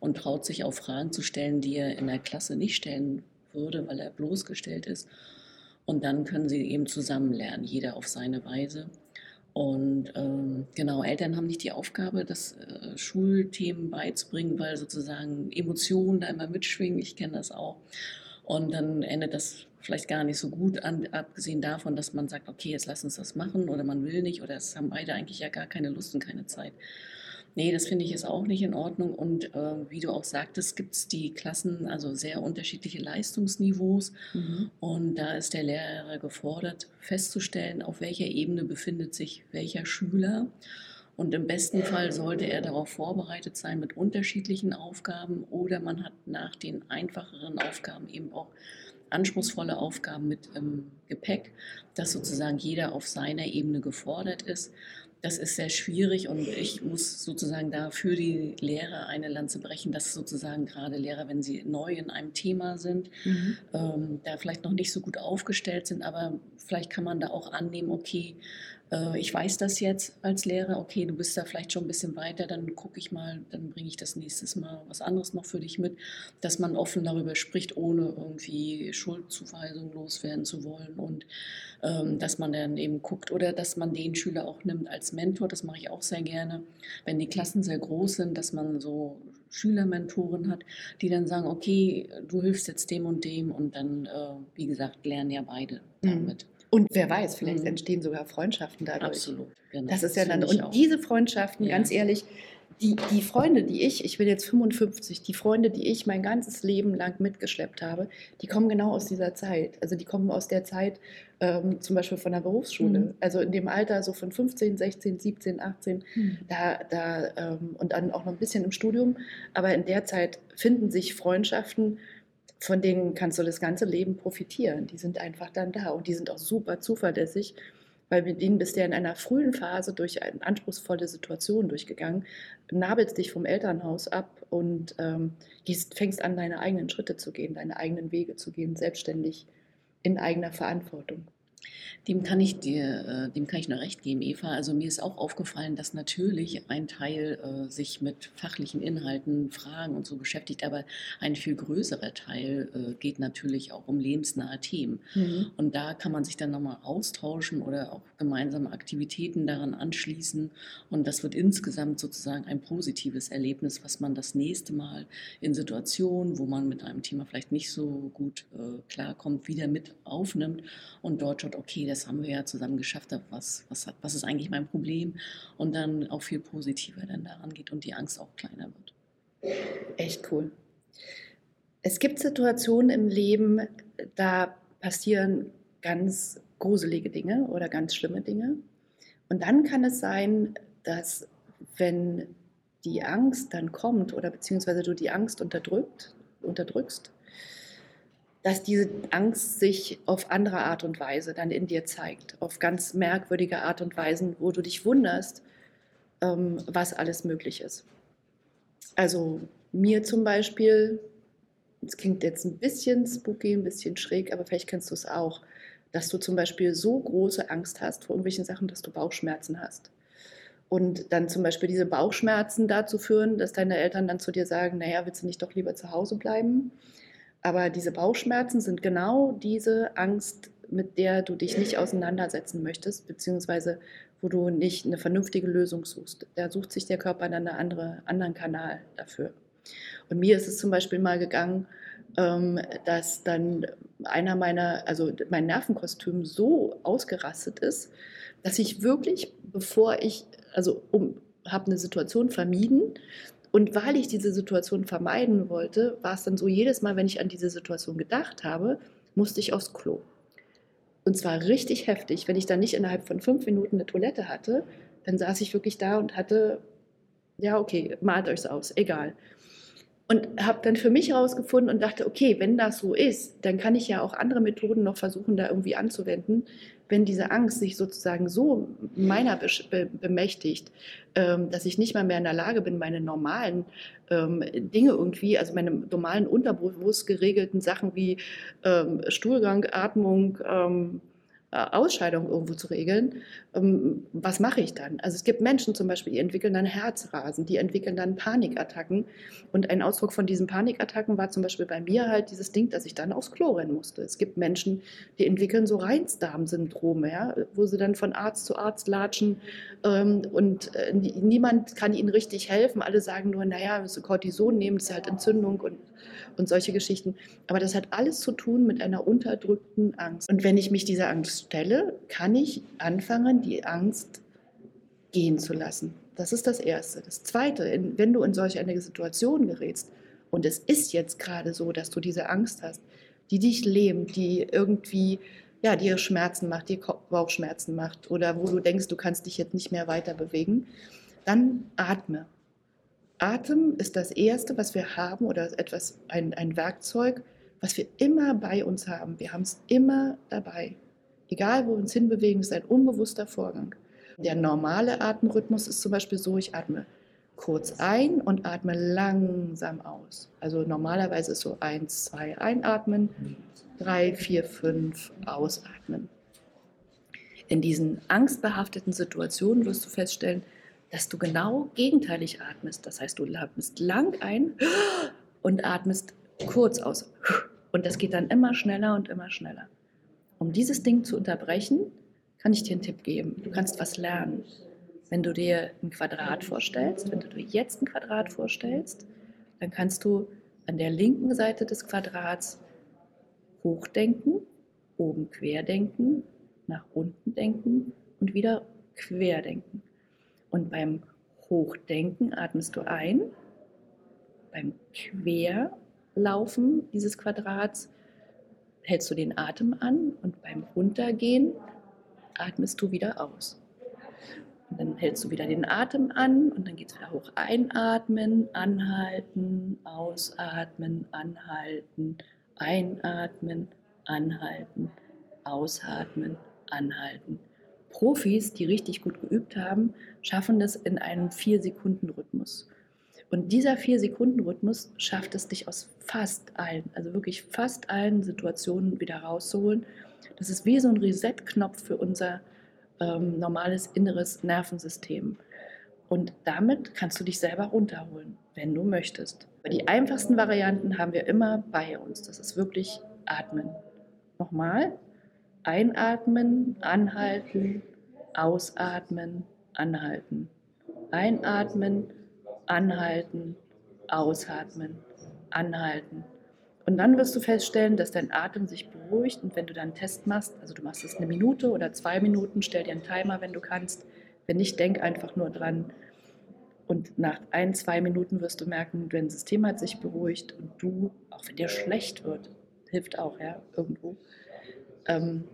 und traut sich auch Fragen zu stellen, die er in der Klasse nicht stellen würde, weil er bloßgestellt ist. Und dann können sie eben zusammen lernen, jeder auf seine Weise. Und ähm, genau, Eltern haben nicht die Aufgabe, das äh, Schulthemen beizubringen, weil sozusagen Emotionen da immer mitschwingen. Ich kenne das auch. Und dann endet das vielleicht gar nicht so gut, an, abgesehen davon, dass man sagt, okay, jetzt lass uns das machen oder man will nicht oder es haben beide eigentlich ja gar keine Lust und keine Zeit. Nee, das finde ich ist auch nicht in Ordnung. Und äh, wie du auch sagtest, gibt es die Klassen, also sehr unterschiedliche Leistungsniveaus. Mhm. Und da ist der Lehrer gefordert, festzustellen, auf welcher Ebene befindet sich welcher Schüler. Und im besten Fall sollte er darauf vorbereitet sein mit unterschiedlichen Aufgaben oder man hat nach den einfacheren Aufgaben eben auch anspruchsvolle Aufgaben mit im Gepäck, dass sozusagen jeder auf seiner Ebene gefordert ist. Das ist sehr schwierig und ich muss sozusagen da für die Lehrer eine Lanze brechen, dass sozusagen gerade Lehrer, wenn sie neu in einem Thema sind, mhm. ähm, da vielleicht noch nicht so gut aufgestellt sind, aber vielleicht kann man da auch annehmen, okay, äh, ich weiß das jetzt als Lehrer, okay, du bist da vielleicht schon ein bisschen weiter, dann gucke ich mal, dann bringe ich das nächstes Mal was anderes noch für dich mit, dass man offen darüber spricht, ohne irgendwie Schuldzuweisung loswerden zu wollen und ähm, dass man dann eben guckt oder dass man den Schüler auch nimmt als Mentor, das mache ich auch sehr gerne, wenn die Klassen sehr groß sind, dass man so Schülermentoren hat, die dann sagen, okay, du hilfst jetzt dem und dem und dann, äh, wie gesagt, lernen ja beide mhm. damit. Mhm. Und wer weiß, vielleicht mhm. entstehen sogar Freundschaften dadurch. Absolut. Genau. Das ist ja dann. Und diese Freundschaften, ja. ganz ehrlich, die, die Freunde, die ich, ich bin jetzt 55, die Freunde, die ich mein ganzes Leben lang mitgeschleppt habe, die kommen genau aus dieser Zeit. Also die kommen aus der Zeit ähm, zum Beispiel von der Berufsschule. Mhm. Also in dem Alter so von 15, 16, 17, 18, mhm. da, da ähm, und dann auch noch ein bisschen im Studium. Aber in der Zeit finden sich Freundschaften, von denen kannst du das ganze Leben profitieren. Die sind einfach dann da und die sind auch super zuverlässig, weil mit denen bist du ja in einer frühen Phase durch eine anspruchsvolle Situation durchgegangen, nabelst dich vom Elternhaus ab und ähm, fängst an, deine eigenen Schritte zu gehen, deine eigenen Wege zu gehen, selbstständig in eigener Verantwortung. Dem kann ich dir, äh, dem kann ich nur recht geben, Eva. Also mir ist auch aufgefallen, dass natürlich ein Teil äh, sich mit fachlichen Inhalten, Fragen und so beschäftigt, aber ein viel größerer Teil äh, geht natürlich auch um lebensnahe Themen. Mhm. Und da kann man sich dann nochmal austauschen oder auch gemeinsame Aktivitäten daran anschließen. Und das wird insgesamt sozusagen ein positives Erlebnis, was man das nächste Mal in Situationen, wo man mit einem Thema vielleicht nicht so gut äh, klarkommt, wieder mit aufnimmt und dort schaut, okay, das haben wir ja zusammen geschafft, was, was, was ist eigentlich mein Problem und dann auch viel positiver dann daran geht und die Angst auch kleiner wird. Echt cool. Es gibt Situationen im Leben, da passieren ganz gruselige Dinge oder ganz schlimme Dinge. Und dann kann es sein, dass wenn die Angst dann kommt oder beziehungsweise du die Angst unterdrückt, unterdrückst, dass diese Angst sich auf andere Art und Weise dann in dir zeigt, auf ganz merkwürdige Art und Weisen, wo du dich wunderst, ähm, was alles möglich ist. Also mir zum Beispiel, es klingt jetzt ein bisschen spooky, ein bisschen schräg, aber vielleicht kennst du es auch, dass du zum Beispiel so große Angst hast vor irgendwelchen Sachen, dass du Bauchschmerzen hast. Und dann zum Beispiel diese Bauchschmerzen dazu führen, dass deine Eltern dann zu dir sagen, naja, willst du nicht doch lieber zu Hause bleiben? Aber diese Bauchschmerzen sind genau diese Angst, mit der du dich nicht auseinandersetzen möchtest, beziehungsweise wo du nicht eine vernünftige Lösung suchst. Da sucht sich der Körper dann einen andere, anderen Kanal dafür. Und mir ist es zum Beispiel mal gegangen, ähm, dass dann einer meiner, also mein Nervenkostüm so ausgerastet ist, dass ich wirklich, bevor ich, also um, habe eine Situation vermieden, und weil ich diese Situation vermeiden wollte, war es dann so, jedes Mal, wenn ich an diese Situation gedacht habe, musste ich aufs Klo. Und zwar richtig heftig. Wenn ich dann nicht innerhalb von fünf Minuten eine Toilette hatte, dann saß ich wirklich da und hatte, ja, okay, malt euch's aus, egal. Und habe dann für mich herausgefunden und dachte, okay, wenn das so ist, dann kann ich ja auch andere Methoden noch versuchen, da irgendwie anzuwenden, wenn diese Angst sich sozusagen so meiner bemächtigt, ähm, dass ich nicht mal mehr in der Lage bin, meine normalen ähm, Dinge irgendwie, also meine normalen unterbewusst geregelten Sachen wie ähm, Stuhlgang, Atmung, äh, Ausscheidung irgendwo zu regeln, ähm, was mache ich dann? Also es gibt Menschen zum Beispiel, die entwickeln dann Herzrasen, die entwickeln dann Panikattacken. Und ein Ausdruck von diesen Panikattacken war zum Beispiel bei mir halt dieses Ding, dass ich dann aufs Klo rennen musste. Es gibt Menschen, die entwickeln so Reinsdarmsyndrome, ja, wo sie dann von Arzt zu Arzt latschen ähm, und äh, niemand kann ihnen richtig helfen. Alle sagen nur, naja, so Cortison nehmen, das ist halt Entzündung und, und solche Geschichten. Aber das hat alles zu tun mit einer unterdrückten Angst. Und wenn ich mich dieser Angst stelle, kann ich anfangen, die Angst gehen zu lassen. Das ist das Erste. Das Zweite, wenn du in solch eine Situation gerätst, und es ist jetzt gerade so, dass du diese Angst hast, die dich lähmt, die irgendwie ja, dir Schmerzen macht, dir Bauchschmerzen macht oder wo du denkst, du kannst dich jetzt nicht mehr weiter bewegen, dann atme. Atem ist das Erste, was wir haben oder etwas, ein, ein Werkzeug, was wir immer bei uns haben. Wir haben es immer dabei. Egal, wo wir uns hinbewegen, ist ein unbewusster Vorgang. Der normale Atemrhythmus ist zum Beispiel so, ich atme kurz ein und atme langsam aus. Also normalerweise ist so eins, zwei einatmen, drei, vier, fünf ausatmen. In diesen angstbehafteten Situationen wirst du feststellen, dass du genau gegenteilig atmest. Das heißt, du atmest lang ein und atmest kurz aus. Und das geht dann immer schneller und immer schneller. Um dieses Ding zu unterbrechen, kann ich dir einen Tipp geben. Du kannst was lernen. Wenn du dir ein Quadrat vorstellst, wenn du dir jetzt ein Quadrat vorstellst, dann kannst du an der linken Seite des Quadrats hochdenken, oben querdenken, nach unten denken und wieder querdenken. Und beim Hochdenken atmest du ein, beim Querlaufen dieses Quadrats hältst du den Atem an und beim Runtergehen atmest du wieder aus. Und dann hältst du wieder den Atem an und dann geht es wieder hoch. Einatmen, anhalten, ausatmen, anhalten, einatmen, anhalten, ausatmen, anhalten. Profis, die richtig gut geübt haben, schaffen das in einem 4-Sekunden-Rhythmus. Und dieser 4-Sekunden-Rhythmus schafft es, dich aus fast allen, also wirklich fast allen Situationen wieder rauszuholen. Das ist wie so ein Reset-Knopf für unser ähm, normales inneres Nervensystem. Und damit kannst du dich selber runterholen, wenn du möchtest. Die einfachsten Varianten haben wir immer bei uns. Das ist wirklich Atmen. Nochmal. Einatmen, anhalten, ausatmen, anhalten. Einatmen, anhalten, ausatmen, anhalten. Und dann wirst du feststellen, dass dein Atem sich beruhigt und wenn du dann einen Test machst, also du machst es eine Minute oder zwei Minuten, stell dir einen Timer, wenn du kannst. Wenn nicht, denk einfach nur dran. Und nach ein, zwei Minuten wirst du merken, dein System hat sich beruhigt und du, auch wenn dir schlecht wird, hilft auch, ja, irgendwo. Ähm,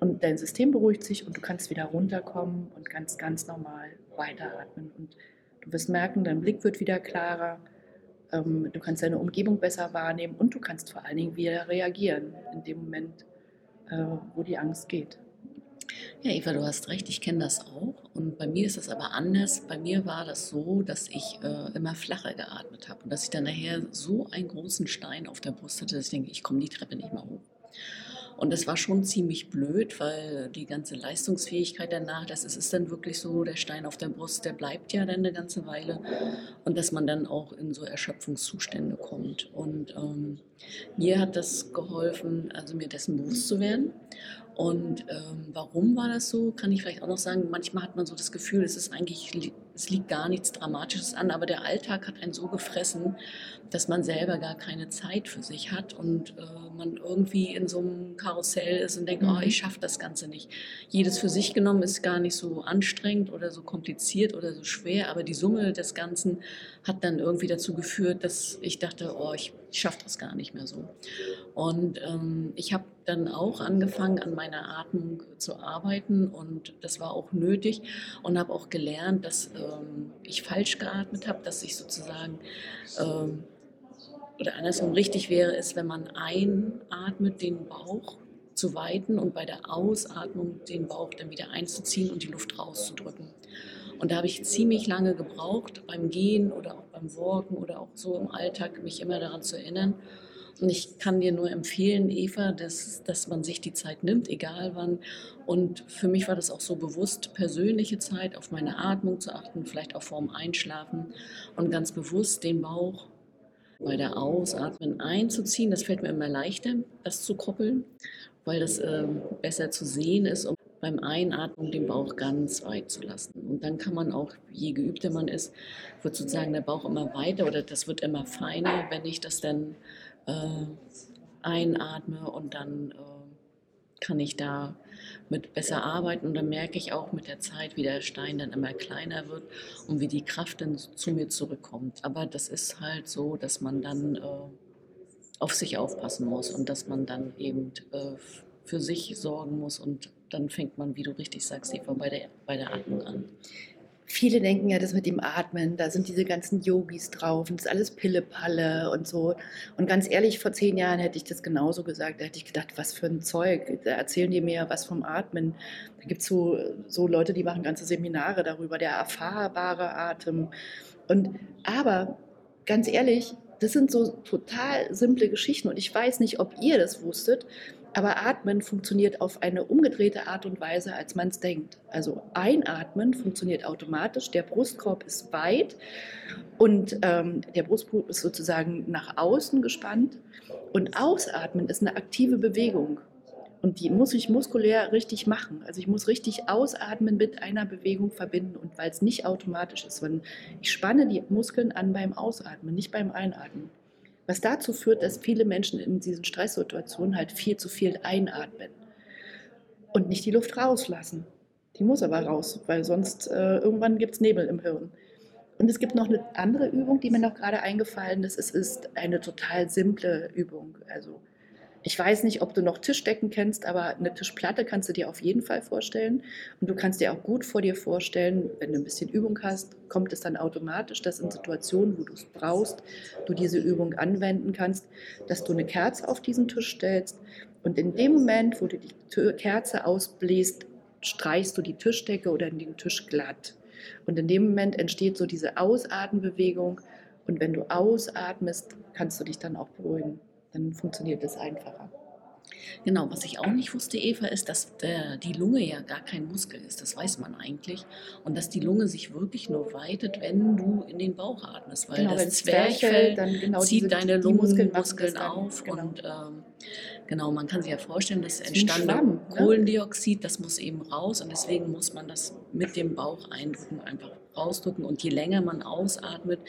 und dein System beruhigt sich und du kannst wieder runterkommen und ganz, ganz normal weiteratmen. Und du wirst merken, dein Blick wird wieder klarer ähm, du kannst deine Umgebung besser wahrnehmen und du kannst vor allen Dingen wieder reagieren in dem Moment, äh, wo die Angst geht. Ja, Eva, du hast recht, ich kenne das auch. Und bei mir ist das aber anders. Bei mir war das so, dass ich äh, immer flacher geatmet habe und dass ich dann nachher so einen großen Stein auf der Brust hatte, dass ich denke, ich komme die Treppe nicht mehr hoch. Und das war schon ziemlich blöd, weil die ganze Leistungsfähigkeit danach, das ist, ist dann wirklich so, der Stein auf der Brust, der bleibt ja dann eine ganze Weile. Und dass man dann auch in so Erschöpfungszustände kommt. Und ähm, mir hat das geholfen, also mir dessen bewusst zu werden. Und ähm, warum war das so, kann ich vielleicht auch noch sagen. Manchmal hat man so das Gefühl, es ist eigentlich, es liegt gar nichts Dramatisches an, aber der Alltag hat einen so gefressen, dass man selber gar keine Zeit für sich hat und äh, man irgendwie in so einem Karussell ist und denkt, oh, ich mhm. schaffe das Ganze nicht. Jedes für sich genommen ist gar nicht so anstrengend oder so kompliziert oder so schwer, aber die Summe des Ganzen hat dann irgendwie dazu geführt, dass ich dachte, oh, ich, ich schaffe das gar nicht mehr so. Und ähm, ich habe dann auch angefangen, an meiner Atmung zu arbeiten und das war auch nötig und habe auch gelernt, dass ähm, ich falsch geatmet habe, dass ich sozusagen ähm, oder andersrum richtig wäre es, wenn man einatmet, den Bauch zu weiten und bei der Ausatmung den Bauch dann wieder einzuziehen und die Luft rauszudrücken. Und da habe ich ziemlich lange gebraucht, beim Gehen oder auch beim Walken oder auch so im Alltag, mich immer daran zu erinnern. Und ich kann dir nur empfehlen, Eva, dass, dass man sich die Zeit nimmt, egal wann. Und für mich war das auch so bewusst, persönliche Zeit auf meine Atmung zu achten, vielleicht auch vorm Einschlafen und ganz bewusst den Bauch bei der Ausatmen einzuziehen. Das fällt mir immer leichter, das zu koppeln, weil das äh, besser zu sehen ist und beim Einatmen den Bauch ganz weit zu lassen. Und dann kann man auch, je geübter man ist, wird sozusagen der Bauch immer weiter oder das wird immer feiner, wenn ich das dann äh, einatme und dann äh, kann ich da mit besser arbeiten und dann merke ich auch mit der Zeit, wie der Stein dann immer kleiner wird und wie die Kraft dann zu mir zurückkommt. Aber das ist halt so, dass man dann äh, auf sich aufpassen muss und dass man dann eben äh, für sich sorgen muss und dann fängt man, wie du richtig sagst, Eva, bei der, bei der Atmung an. Viele denken ja, das mit dem Atmen, da sind diese ganzen Yogis drauf und das ist alles Pillepalle und so. Und ganz ehrlich, vor zehn Jahren hätte ich das genauso gesagt. Da hätte ich gedacht, was für ein Zeug. Da erzählen die mir was vom Atmen. Da gibt es so, so Leute, die machen ganze Seminare darüber, der erfahrbare Atem. Und aber ganz ehrlich, das sind so total simple Geschichten und ich weiß nicht, ob ihr das wusstet, aber Atmen funktioniert auf eine umgedrehte Art und Weise, als man es denkt. Also Einatmen funktioniert automatisch, der Brustkorb ist weit und ähm, der Brustkorb ist sozusagen nach außen gespannt. Und Ausatmen ist eine aktive Bewegung. Und die muss ich muskulär richtig machen. Also ich muss richtig ausatmen mit einer Bewegung verbinden. Und weil es nicht automatisch ist, wenn ich spanne die Muskeln an beim Ausatmen, nicht beim Einatmen. Was dazu führt, dass viele Menschen in diesen Stresssituationen halt viel zu viel einatmen und nicht die Luft rauslassen. Die muss aber raus, weil sonst äh, irgendwann gibt es Nebel im Hirn. Und es gibt noch eine andere Übung, die mir noch gerade eingefallen ist. Es ist eine total simple Übung. Also ich weiß nicht, ob du noch Tischdecken kennst, aber eine Tischplatte kannst du dir auf jeden Fall vorstellen. Und du kannst dir auch gut vor dir vorstellen, wenn du ein bisschen Übung hast, kommt es dann automatisch, dass in Situationen, wo du es brauchst, du diese Übung anwenden kannst, dass du eine Kerze auf diesen Tisch stellst. Und in dem Moment, wo du die Kerze ausbläst, streichst du die Tischdecke oder den Tisch glatt. Und in dem Moment entsteht so diese Ausatmenbewegung. Und wenn du ausatmest, kannst du dich dann auch beruhigen dann funktioniert es einfacher. Genau, was ich auch nicht wusste, Eva, ist, dass der, die Lunge ja gar kein Muskel ist. Das weiß man eigentlich. Und dass die Lunge sich wirklich nur weitet, wenn du in den Bauch atmest. Weil genau, das Zwerchfell dann genau zieht diese, deine Lungenmuskeln auf. Genau. Und ähm, genau, man kann sich ja vorstellen, dass entstandene ne? Kohlendioxid, das muss eben raus. Und deswegen muss man das mit dem Bauch eindrücken, einfach rausdrücken. Und je länger man ausatmet,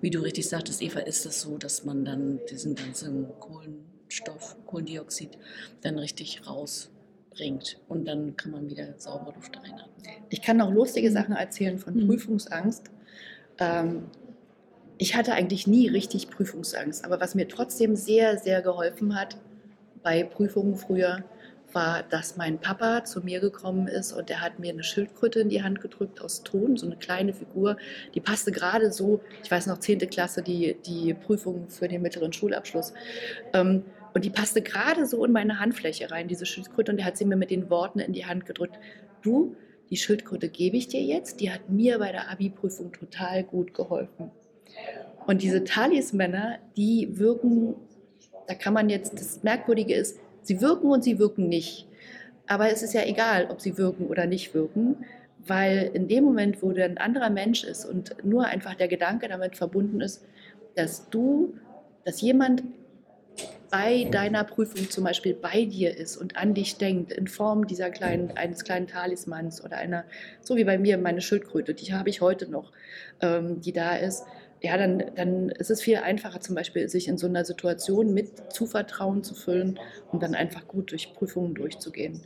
wie du richtig sagtest, Eva, ist es das so, dass man dann diesen ganzen Kohlen Stoff, Kohlendioxid, dann richtig rausbringt. Und dann kann man wieder saubere Luft reinatmen. Ich kann noch lustige mhm. Sachen erzählen von mhm. Prüfungsangst. Ähm, ich hatte eigentlich nie richtig Prüfungsangst, aber was mir trotzdem sehr, sehr geholfen hat bei Prüfungen früher, war, dass mein Papa zu mir gekommen ist und der hat mir eine Schildkröte in die Hand gedrückt aus Ton, so eine kleine Figur. Die passte gerade so, ich weiß noch, 10. Klasse, die, die Prüfung für den mittleren Schulabschluss. Ähm, und die passte gerade so in meine Handfläche rein, diese Schildkröte. Und der hat sie mir mit den Worten in die Hand gedrückt. Du, die Schildkröte gebe ich dir jetzt. Die hat mir bei der Abi-Prüfung total gut geholfen. Und diese Talismänner, die wirken, da kann man jetzt, das Merkwürdige ist, sie wirken und sie wirken nicht. Aber es ist ja egal, ob sie wirken oder nicht wirken, weil in dem Moment, wo du ein anderer Mensch ist und nur einfach der Gedanke damit verbunden ist, dass du, dass jemand bei deiner Prüfung zum Beispiel bei dir ist und an dich denkt, in Form dieser kleinen, eines kleinen Talismans oder einer, so wie bei mir meine Schildkröte, die habe ich heute noch, ähm, die da ist, ja, dann, dann ist es viel einfacher, zum Beispiel sich in so einer Situation mit Zuvertrauen zu füllen und dann einfach gut durch Prüfungen durchzugehen.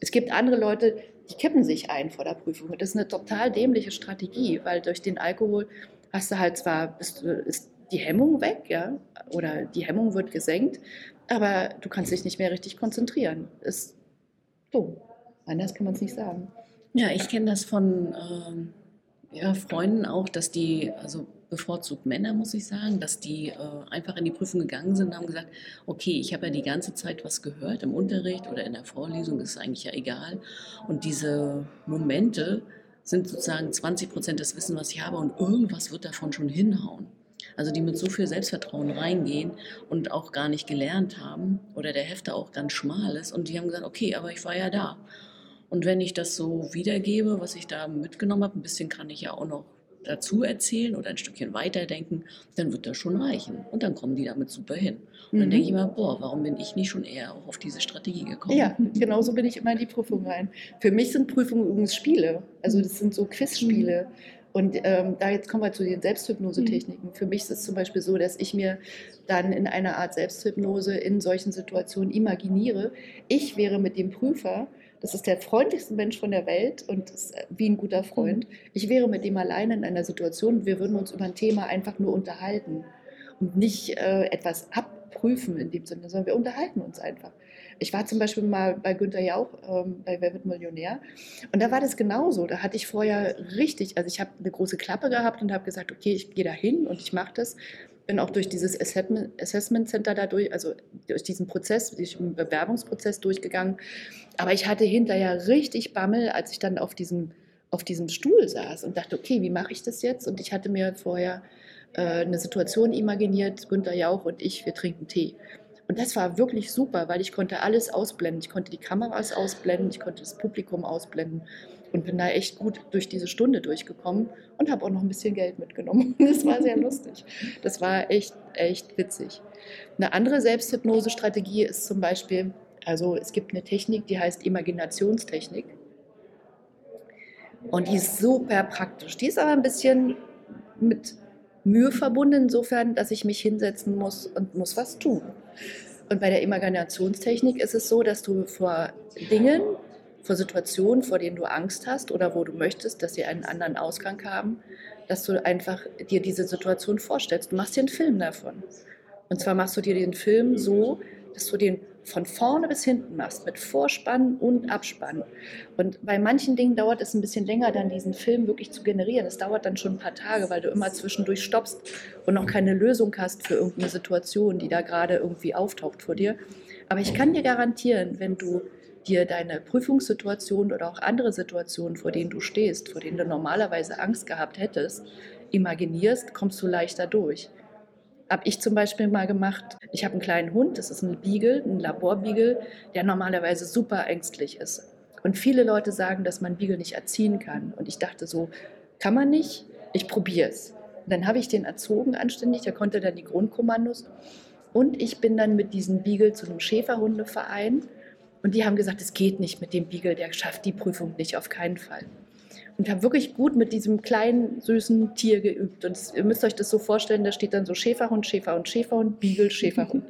Es gibt andere Leute, die kippen sich ein vor der Prüfung. Das ist eine total dämliche Strategie, weil durch den Alkohol hast du halt zwar, ist, ist die Hemmung weg, ja, oder die Hemmung wird gesenkt, aber du kannst dich nicht mehr richtig konzentrieren. Ist dumm. Anders kann man es nicht sagen. Ja, ich kenne das von ähm, ja, Freunden auch, dass die, also bevorzugt Männer, muss ich sagen, dass die äh, einfach in die Prüfung gegangen sind und haben gesagt, okay, ich habe ja die ganze Zeit was gehört im Unterricht oder in der Vorlesung, ist eigentlich ja egal. Und diese Momente sind sozusagen 20 Prozent des Wissens, was ich habe und irgendwas wird davon schon hinhauen. Also die mit so viel Selbstvertrauen reingehen und auch gar nicht gelernt haben oder der Hefter auch ganz schmal ist und die haben gesagt, okay, aber ich war ja da. Und wenn ich das so wiedergebe, was ich da mitgenommen habe, ein bisschen kann ich ja auch noch dazu erzählen oder ein Stückchen weiterdenken, dann wird das schon reichen. Und dann kommen die damit super hin. Und dann mhm. denke ich immer, boah, warum bin ich nicht schon eher auch auf diese Strategie gekommen? Ja, genauso bin ich immer in die Prüfung rein. Für mich sind Prüfungen übrigens Spiele. Also das sind so Quizspiele. Und ähm, da jetzt kommen wir zu den Selbsthypnosetechniken. Mhm. Für mich ist es zum Beispiel so, dass ich mir dann in einer Art Selbsthypnose in solchen Situationen imaginiere, ich wäre mit dem Prüfer, das ist der freundlichste Mensch von der Welt und ist äh, wie ein guter Freund. Mhm. Ich wäre mit dem alleine in einer Situation und wir würden uns über ein Thema einfach nur unterhalten und nicht äh, etwas abprüfen in dem Sinne, sondern wir unterhalten uns einfach. Ich war zum Beispiel mal bei Günther Jauch ähm, bei Wer wird Millionär und da war das genauso. Da hatte ich vorher richtig, also ich habe eine große Klappe gehabt und habe gesagt, okay, ich gehe da hin und ich mache das. Bin auch durch dieses Assessment Center dadurch, also durch diesen Prozess, durch den Bewerbungsprozess durchgegangen. Aber ich hatte hinterher richtig Bammel, als ich dann auf diesem, auf diesem Stuhl saß und dachte, okay, wie mache ich das jetzt? Und ich hatte mir vorher äh, eine Situation imaginiert, Günther Jauch und ich, wir trinken Tee. Und das war wirklich super, weil ich konnte alles ausblenden. Ich konnte die Kameras ausblenden, ich konnte das Publikum ausblenden und bin da echt gut durch diese Stunde durchgekommen und habe auch noch ein bisschen Geld mitgenommen. [LAUGHS] Das war sehr lustig. Das war echt, echt witzig. Eine andere Selbsthypnose-Strategie ist zum Beispiel, also es gibt eine Technik, die heißt Imaginationstechnik. Und die ist super praktisch. Die ist aber ein bisschen mit Mühe verbunden, insofern, dass ich mich hinsetzen muss und muss was tun. Und bei der Imaginationstechnik ist es so, dass du vor Dingen, vor Situationen, vor denen du Angst hast oder wo du möchtest, dass sie einen anderen Ausgang haben, dass du einfach dir diese Situation vorstellst. Du machst dir einen Film davon. Und zwar machst du dir den Film so, dass du den von vorne bis hinten machst, mit Vorspann und Abspann. Und bei manchen Dingen dauert es ein bisschen länger, dann diesen Film wirklich zu generieren. Es dauert dann schon ein paar Tage, weil du immer zwischendurch stoppst und noch keine Lösung hast für irgendeine Situation, die da gerade irgendwie auftaucht vor dir. Aber ich kann dir garantieren, wenn du dir deine Prüfungssituation oder auch andere Situationen, vor denen du stehst, vor denen du normalerweise Angst gehabt hättest, imaginierst, kommst du leichter durch habe ich zum Beispiel mal gemacht. Ich habe einen kleinen Hund, das ist ein Beagle, ein Laborbeagle, der normalerweise super ängstlich ist. Und viele Leute sagen, dass man Beagle nicht erziehen kann. Und ich dachte so, kann man nicht? Ich probiere es. Dann habe ich den erzogen anständig, der konnte dann die Grundkommandos. Und ich bin dann mit diesem Beagle zu einem Schäferhundeverein. Und die haben gesagt, es geht nicht mit dem Beagle, der schafft die Prüfung nicht, auf keinen Fall und habe wirklich gut mit diesem kleinen, süßen Tier geübt. Und ihr müsst euch das so vorstellen, da steht dann so Schäferhund, Schäferhund, Schäferhund, Beagle, Schäferhund.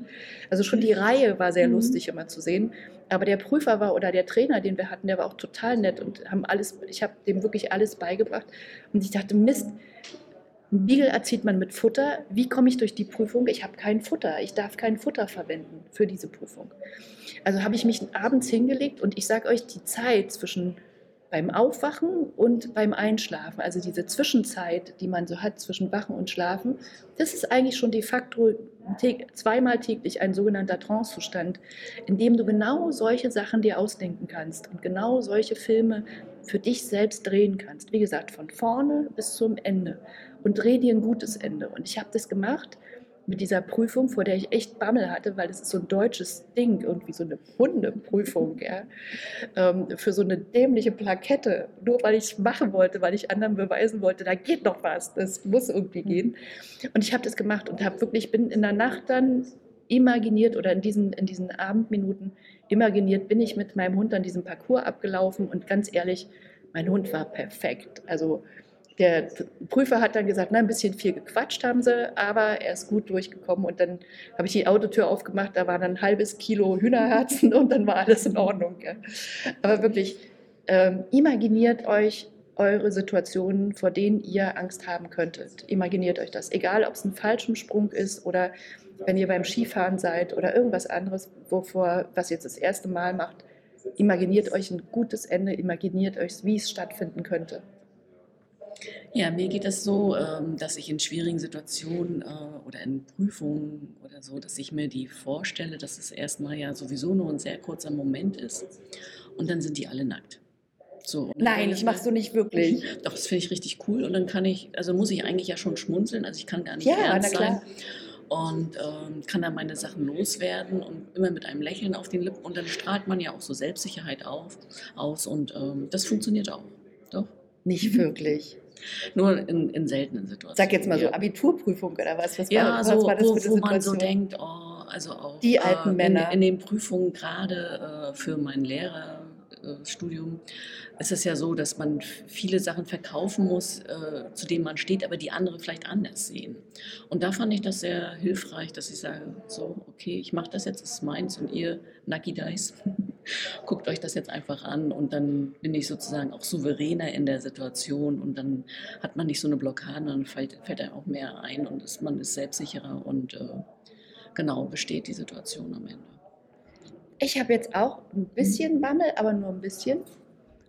Also schon die Reihe war sehr mhm. lustig immer zu sehen. Aber der Prüfer war oder der Trainer, den wir hatten, der war auch total nett und haben alles, ich habe dem wirklich alles beigebracht. Und ich dachte, Mist, ein Beagle erzieht man mit Futter. Wie komme ich durch die Prüfung? Ich habe kein Futter. Ich darf kein Futter verwenden für diese Prüfung. Also habe ich mich abends hingelegt und ich sage euch, die Zeit zwischen beim Aufwachen und beim Einschlafen, also diese Zwischenzeit, die man so hat zwischen Wachen und Schlafen, das ist eigentlich schon de facto zweimal täglich ein sogenannter Trancezustand, in dem du genau solche Sachen dir ausdenken kannst und genau solche Filme für dich selbst drehen kannst. Wie gesagt, von vorne bis zum Ende und dreh dir ein gutes Ende. Und ich habe das gemacht mit dieser Prüfung, vor der ich echt Bammel hatte, weil es ist so ein deutsches Ding, irgendwie so eine Hundeprüfung, ja, ähm, für so eine dämliche Plakette, nur weil ich es machen wollte, weil ich anderen beweisen wollte, da geht noch was, das muss irgendwie gehen. Und ich habe das gemacht und habe wirklich, bin in der Nacht dann imaginiert oder in diesen, in diesen Abendminuten imaginiert, bin ich mit meinem Hund an diesem Parcours abgelaufen und ganz ehrlich, mein Hund war perfekt. Also der Prüfer hat dann gesagt, na, ein bisschen viel gequatscht haben sie, aber er ist gut durchgekommen. Und dann habe ich die Autotür aufgemacht, da war dann ein halbes Kilo Hühnerherzen und dann war alles in Ordnung. Ja. Aber wirklich, ähm, imaginiert euch eure Situationen, vor denen ihr Angst haben könntet. Imaginiert euch das. Egal, ob es ein Fallschirmsprung ist oder wenn ihr beim Skifahren seid oder irgendwas anderes, wovor, was ihr jetzt das erste Mal macht. Imaginiert euch ein gutes Ende, imaginiert euch, wie es stattfinden könnte. Ja, mir geht es so, ähm, dass ich in schwierigen Situationen äh, oder in Prüfungen oder so, dass ich mir die vorstelle, dass es erstmal ja sowieso nur ein sehr kurzer Moment ist und dann sind die alle nackt. So, Nein, ich mache so nicht wirklich. Doch, das finde ich richtig cool und dann kann ich, also muss ich eigentlich ja schon schmunzeln, also ich kann gar nicht ja, ernst sein und ähm, kann dann meine Sachen loswerden und immer mit einem Lächeln auf den Lippen und dann strahlt man ja auch so Selbstsicherheit auf, aus und ähm, das funktioniert auch. Doch. Nicht wirklich. Nur in, in seltenen Situationen. Sag jetzt mal so Abiturprüfung oder was? was ja, war, so, was war das wo, für wo man so denkt, oh, also auch die alten äh, Männer. In, in den Prüfungen gerade äh, für meinen Lehrer äh, Studium, ist es ja so, dass man viele Sachen verkaufen muss, äh, zu denen man steht, aber die andere vielleicht anders sehen. Und da fand ich das sehr hilfreich, dass ich sage, so, okay, ich mache das jetzt, das ist meins und ihr, Nucky Dice, [LAUGHS] guckt euch das jetzt einfach an und dann bin ich sozusagen auch souveräner in der Situation und dann hat man nicht so eine Blockade, dann fällt, fällt einem auch mehr ein und ist, man ist selbstsicherer und äh, genau besteht die Situation am Ende. Ich habe jetzt auch ein bisschen Bammel, aber nur ein bisschen.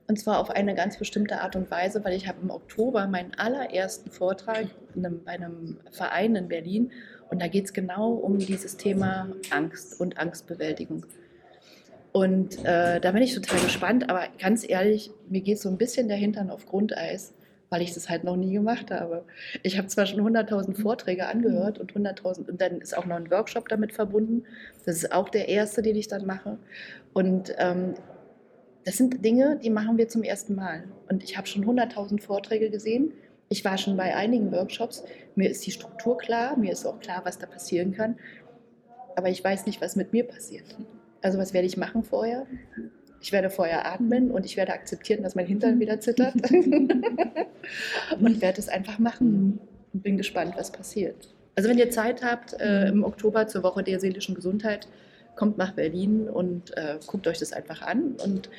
Und zwar auf eine ganz bestimmte Art und Weise, weil ich habe im Oktober meinen allerersten Vortrag einem, bei einem Verein in Berlin und da geht es genau um dieses Thema Angst und Angstbewältigung. Und äh, da bin ich total gespannt, aber ganz ehrlich, mir geht so ein bisschen der Hintern auf Grundeis, weil ich das halt noch nie gemacht habe. Ich habe zwar schon 100.000 Vorträge angehört und 100.000 und dann ist auch noch ein Workshop damit verbunden. Das ist auch der erste, den ich dann mache. Und ähm, das sind Dinge, die machen wir zum ersten Mal. Und ich habe schon 100.000 Vorträge gesehen. Ich war schon bei einigen Workshops. Mir ist die Struktur klar, mir ist auch klar, was da passieren kann. Aber ich weiß nicht, was mit mir passiert. Also was werde ich machen vorher? Ich werde vorher atmen und ich werde akzeptieren, dass mein Hintern wieder zittert. [LAUGHS] und werde es einfach machen und bin gespannt, was passiert. Also wenn ihr Zeit habt, äh, im Oktober zur Woche der seelischen Gesundheit, kommt nach Berlin und äh, guckt euch das einfach an. Und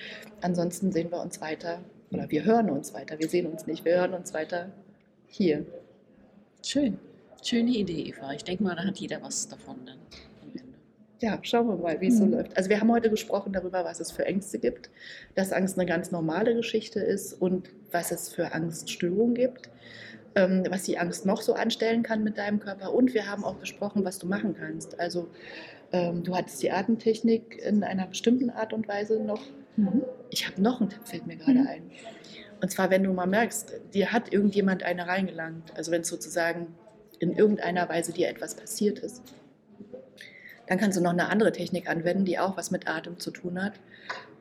ansonsten sehen wir uns weiter, oder wir hören uns weiter. Wir sehen uns nicht, wir hören uns weiter hier. Schön. Schöne Idee, Eva. Ich denke mal, da hat jeder was davon dann ja, schauen wir mal, wie es so mhm. läuft. Also wir haben heute gesprochen darüber, was es für Ängste gibt, dass Angst eine ganz normale Geschichte ist und was es für Angststörungen gibt, ähm, was die Angst noch so anstellen kann mit deinem Körper. Und wir haben auch besprochen, was du machen kannst. Also ähm, du hattest die Atemtechnik in einer bestimmten Art und Weise noch. Mhm. Ich habe noch einen Tipp, fällt mir gerade mhm. ein. Und zwar, wenn du mal merkst, dir hat irgendjemand eine reingelangt, also wenn es sozusagen in irgendeiner Weise dir etwas passiert ist dann kannst du noch eine andere Technik anwenden, die auch was mit Atem zu tun hat.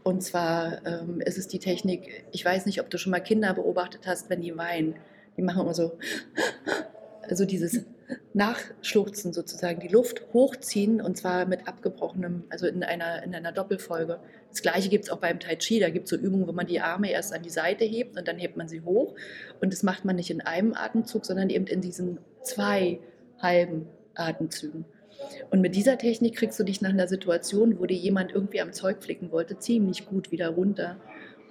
Und zwar ähm, ist es die Technik, ich weiß nicht, ob du schon mal Kinder beobachtet hast, wenn die weinen. Die machen immer so, also dieses Nachschluchzen sozusagen, die Luft hochziehen und zwar mit abgebrochenem, also in einer, in einer Doppelfolge. Das gleiche gibt es auch beim Tai Chi, da gibt es so Übungen, wo man die Arme erst an die Seite hebt und dann hebt man sie hoch. Und das macht man nicht in einem Atemzug, sondern eben in diesen zwei halben Atemzügen. Und mit dieser Technik kriegst du dich nach einer Situation, wo dir jemand irgendwie am Zeug flicken wollte, ziemlich gut wieder runter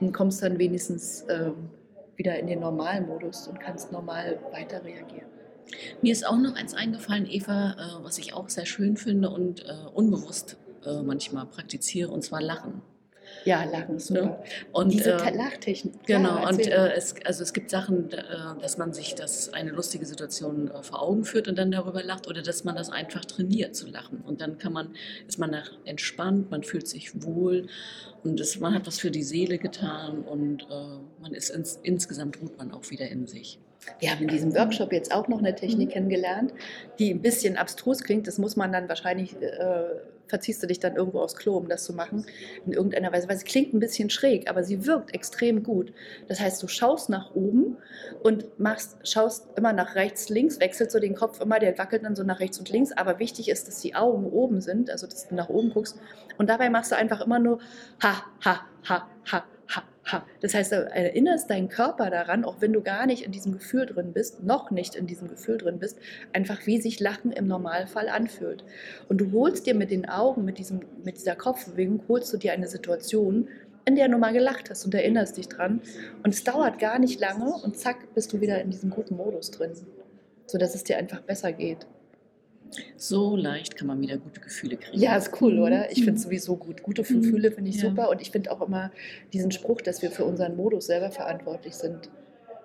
und kommst dann wenigstens ähm, wieder in den normalen Modus und kannst normal weiter reagieren. Mir ist auch noch eins eingefallen, Eva, äh, was ich auch sehr schön finde und äh, unbewusst äh, manchmal praktiziere, und zwar Lachen. Ja, Lachen super. Ne? Und, Diese äh, Lachtechnik. Genau, ja, und äh, es, also es gibt Sachen, äh, dass man sich das eine lustige Situation äh, vor Augen führt und dann darüber lacht oder dass man das einfach trainiert zu lachen. Und dann kann man, ist man entspannt, man fühlt sich wohl und es, man hat was für die Seele getan und äh, man ist ins, insgesamt ruht man auch wieder in sich. Wir haben in diesem Workshop jetzt auch noch eine Technik mhm. kennengelernt, die ein bisschen abstrus klingt. Das muss man dann wahrscheinlich äh, verziehst du dich dann irgendwo aufs Klo, um das zu machen, in irgendeiner Weise, weil sie klingt ein bisschen schräg, aber sie wirkt extrem gut. Das heißt, du schaust nach oben und machst, schaust immer nach rechts, links, wechselst so den Kopf immer, der wackelt dann so nach rechts und links, aber wichtig ist, dass die Augen oben sind, also dass du nach oben guckst und dabei machst du einfach immer nur ha, ha, ha, ha, Ha. Das heißt, du erinnerst deinen Körper daran, auch wenn du gar nicht in diesem Gefühl drin bist, noch nicht in diesem Gefühl drin bist, einfach wie sich Lachen im Normalfall anfühlt. Und du holst dir mit den Augen, mit, diesem, mit dieser Kopfbewegung, holst du dir eine Situation, in der du mal gelacht hast und erinnerst dich dran. Und es dauert gar nicht lange und zack, bist du wieder in diesem guten Modus drin, sodass es dir einfach besser geht. So leicht kann man wieder gute Gefühle kriegen. Ja, ist cool, oder? Ich finde es mhm. sowieso gut. Gute mhm. Gefühle finde ich ja. super. Und ich finde auch immer diesen Spruch, dass wir für unseren Modus selber verantwortlich sind.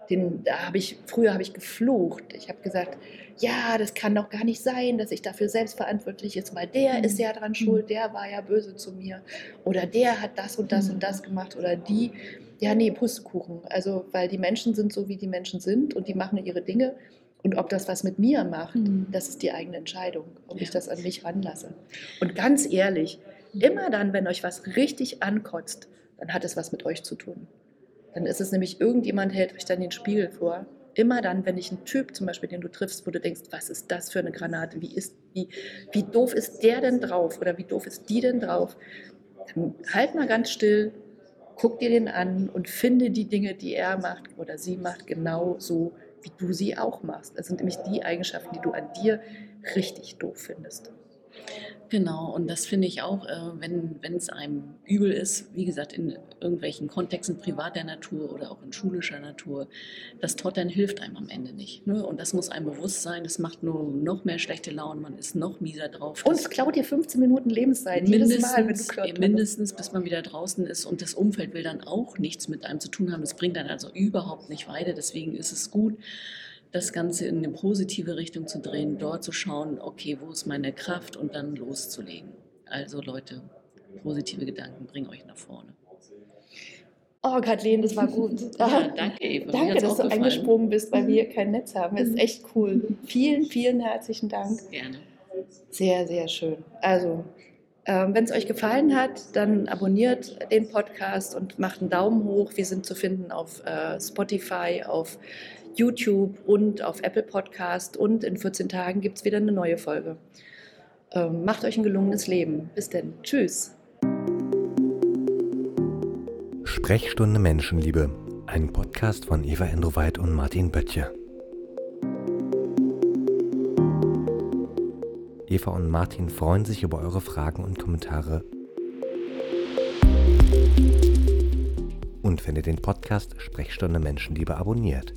Den, da habe ich, früher habe ich geflucht. Ich habe gesagt, ja, das kann doch gar nicht sein, dass ich dafür selbst verantwortlich ist, weil der mhm. ist ja dran schuld, der war ja böse zu mir. Oder der hat das und das und das gemacht. Oder die, ja, nee, Pustekuchen. Also, weil die Menschen sind so, wie die Menschen sind und die machen ihre Dinge. Und ob das was mit mir macht, mhm. das ist die eigene Entscheidung, ob ja. ich das an mich ranlasse. Und ganz ehrlich, immer dann, wenn euch was richtig ankotzt, dann hat es was mit euch zu tun. Dann ist es nämlich, irgendjemand hält euch dann den Spiegel vor. Immer dann, wenn ich einen Typ zum Beispiel, den du triffst, wo du denkst, was ist das für eine Granate, wie, ist, wie, wie doof ist der denn drauf oder wie doof ist die denn drauf, dann halt mal ganz still guck dir den an und finde die Dinge, die er macht oder sie macht, genau so, wie du sie auch machst. Das sind nämlich die Eigenschaften, die du an dir richtig doof findest. Genau, und das finde ich auch, äh, wenn es einem übel ist, wie gesagt, in irgendwelchen Kontexten privater Natur oder auch in schulischer Natur, das Tottern hilft einem am Ende nicht. Ne? Und das muss einem bewusst sein, das macht nur noch mehr schlechte Laune, man ist noch mieser drauf. Und es klaut dir 15 Minuten Lebenszeit mindestens, jedes Mal, wenn du klotterst. Mindestens, bis man wieder draußen ist und das Umfeld will dann auch nichts mit einem zu tun haben. Das bringt dann also überhaupt nicht weiter, deswegen ist es gut, das Ganze in eine positive Richtung zu drehen, dort zu schauen, okay, wo ist meine Kraft und dann loszulegen. Also Leute, positive Gedanken bringen euch nach vorne. Oh, Kathleen, das war gut. [LAUGHS] ja, danke, Eva. Danke, dass du gefallen. eingesprungen bist, weil wir kein Netz haben. Das ist echt cool. Vielen, vielen herzlichen Dank. Gerne. Sehr, sehr schön. Also, wenn es euch gefallen hat, dann abonniert den Podcast und macht einen Daumen hoch. Wir sind zu finden auf äh, Spotify, auf YouTube und auf Apple Podcast. Und in 14 Tagen gibt es wieder eine neue Folge. Ähm, macht euch ein gelungenes Leben. Bis denn. Tschüss. Sprechstunde Menschenliebe. Ein Podcast von Eva Endroweit und Martin Böttcher. Eva und Martin freuen sich über eure Fragen und Kommentare. Und wenn ihr den Podcast Sprechstunde Menschenliebe abonniert.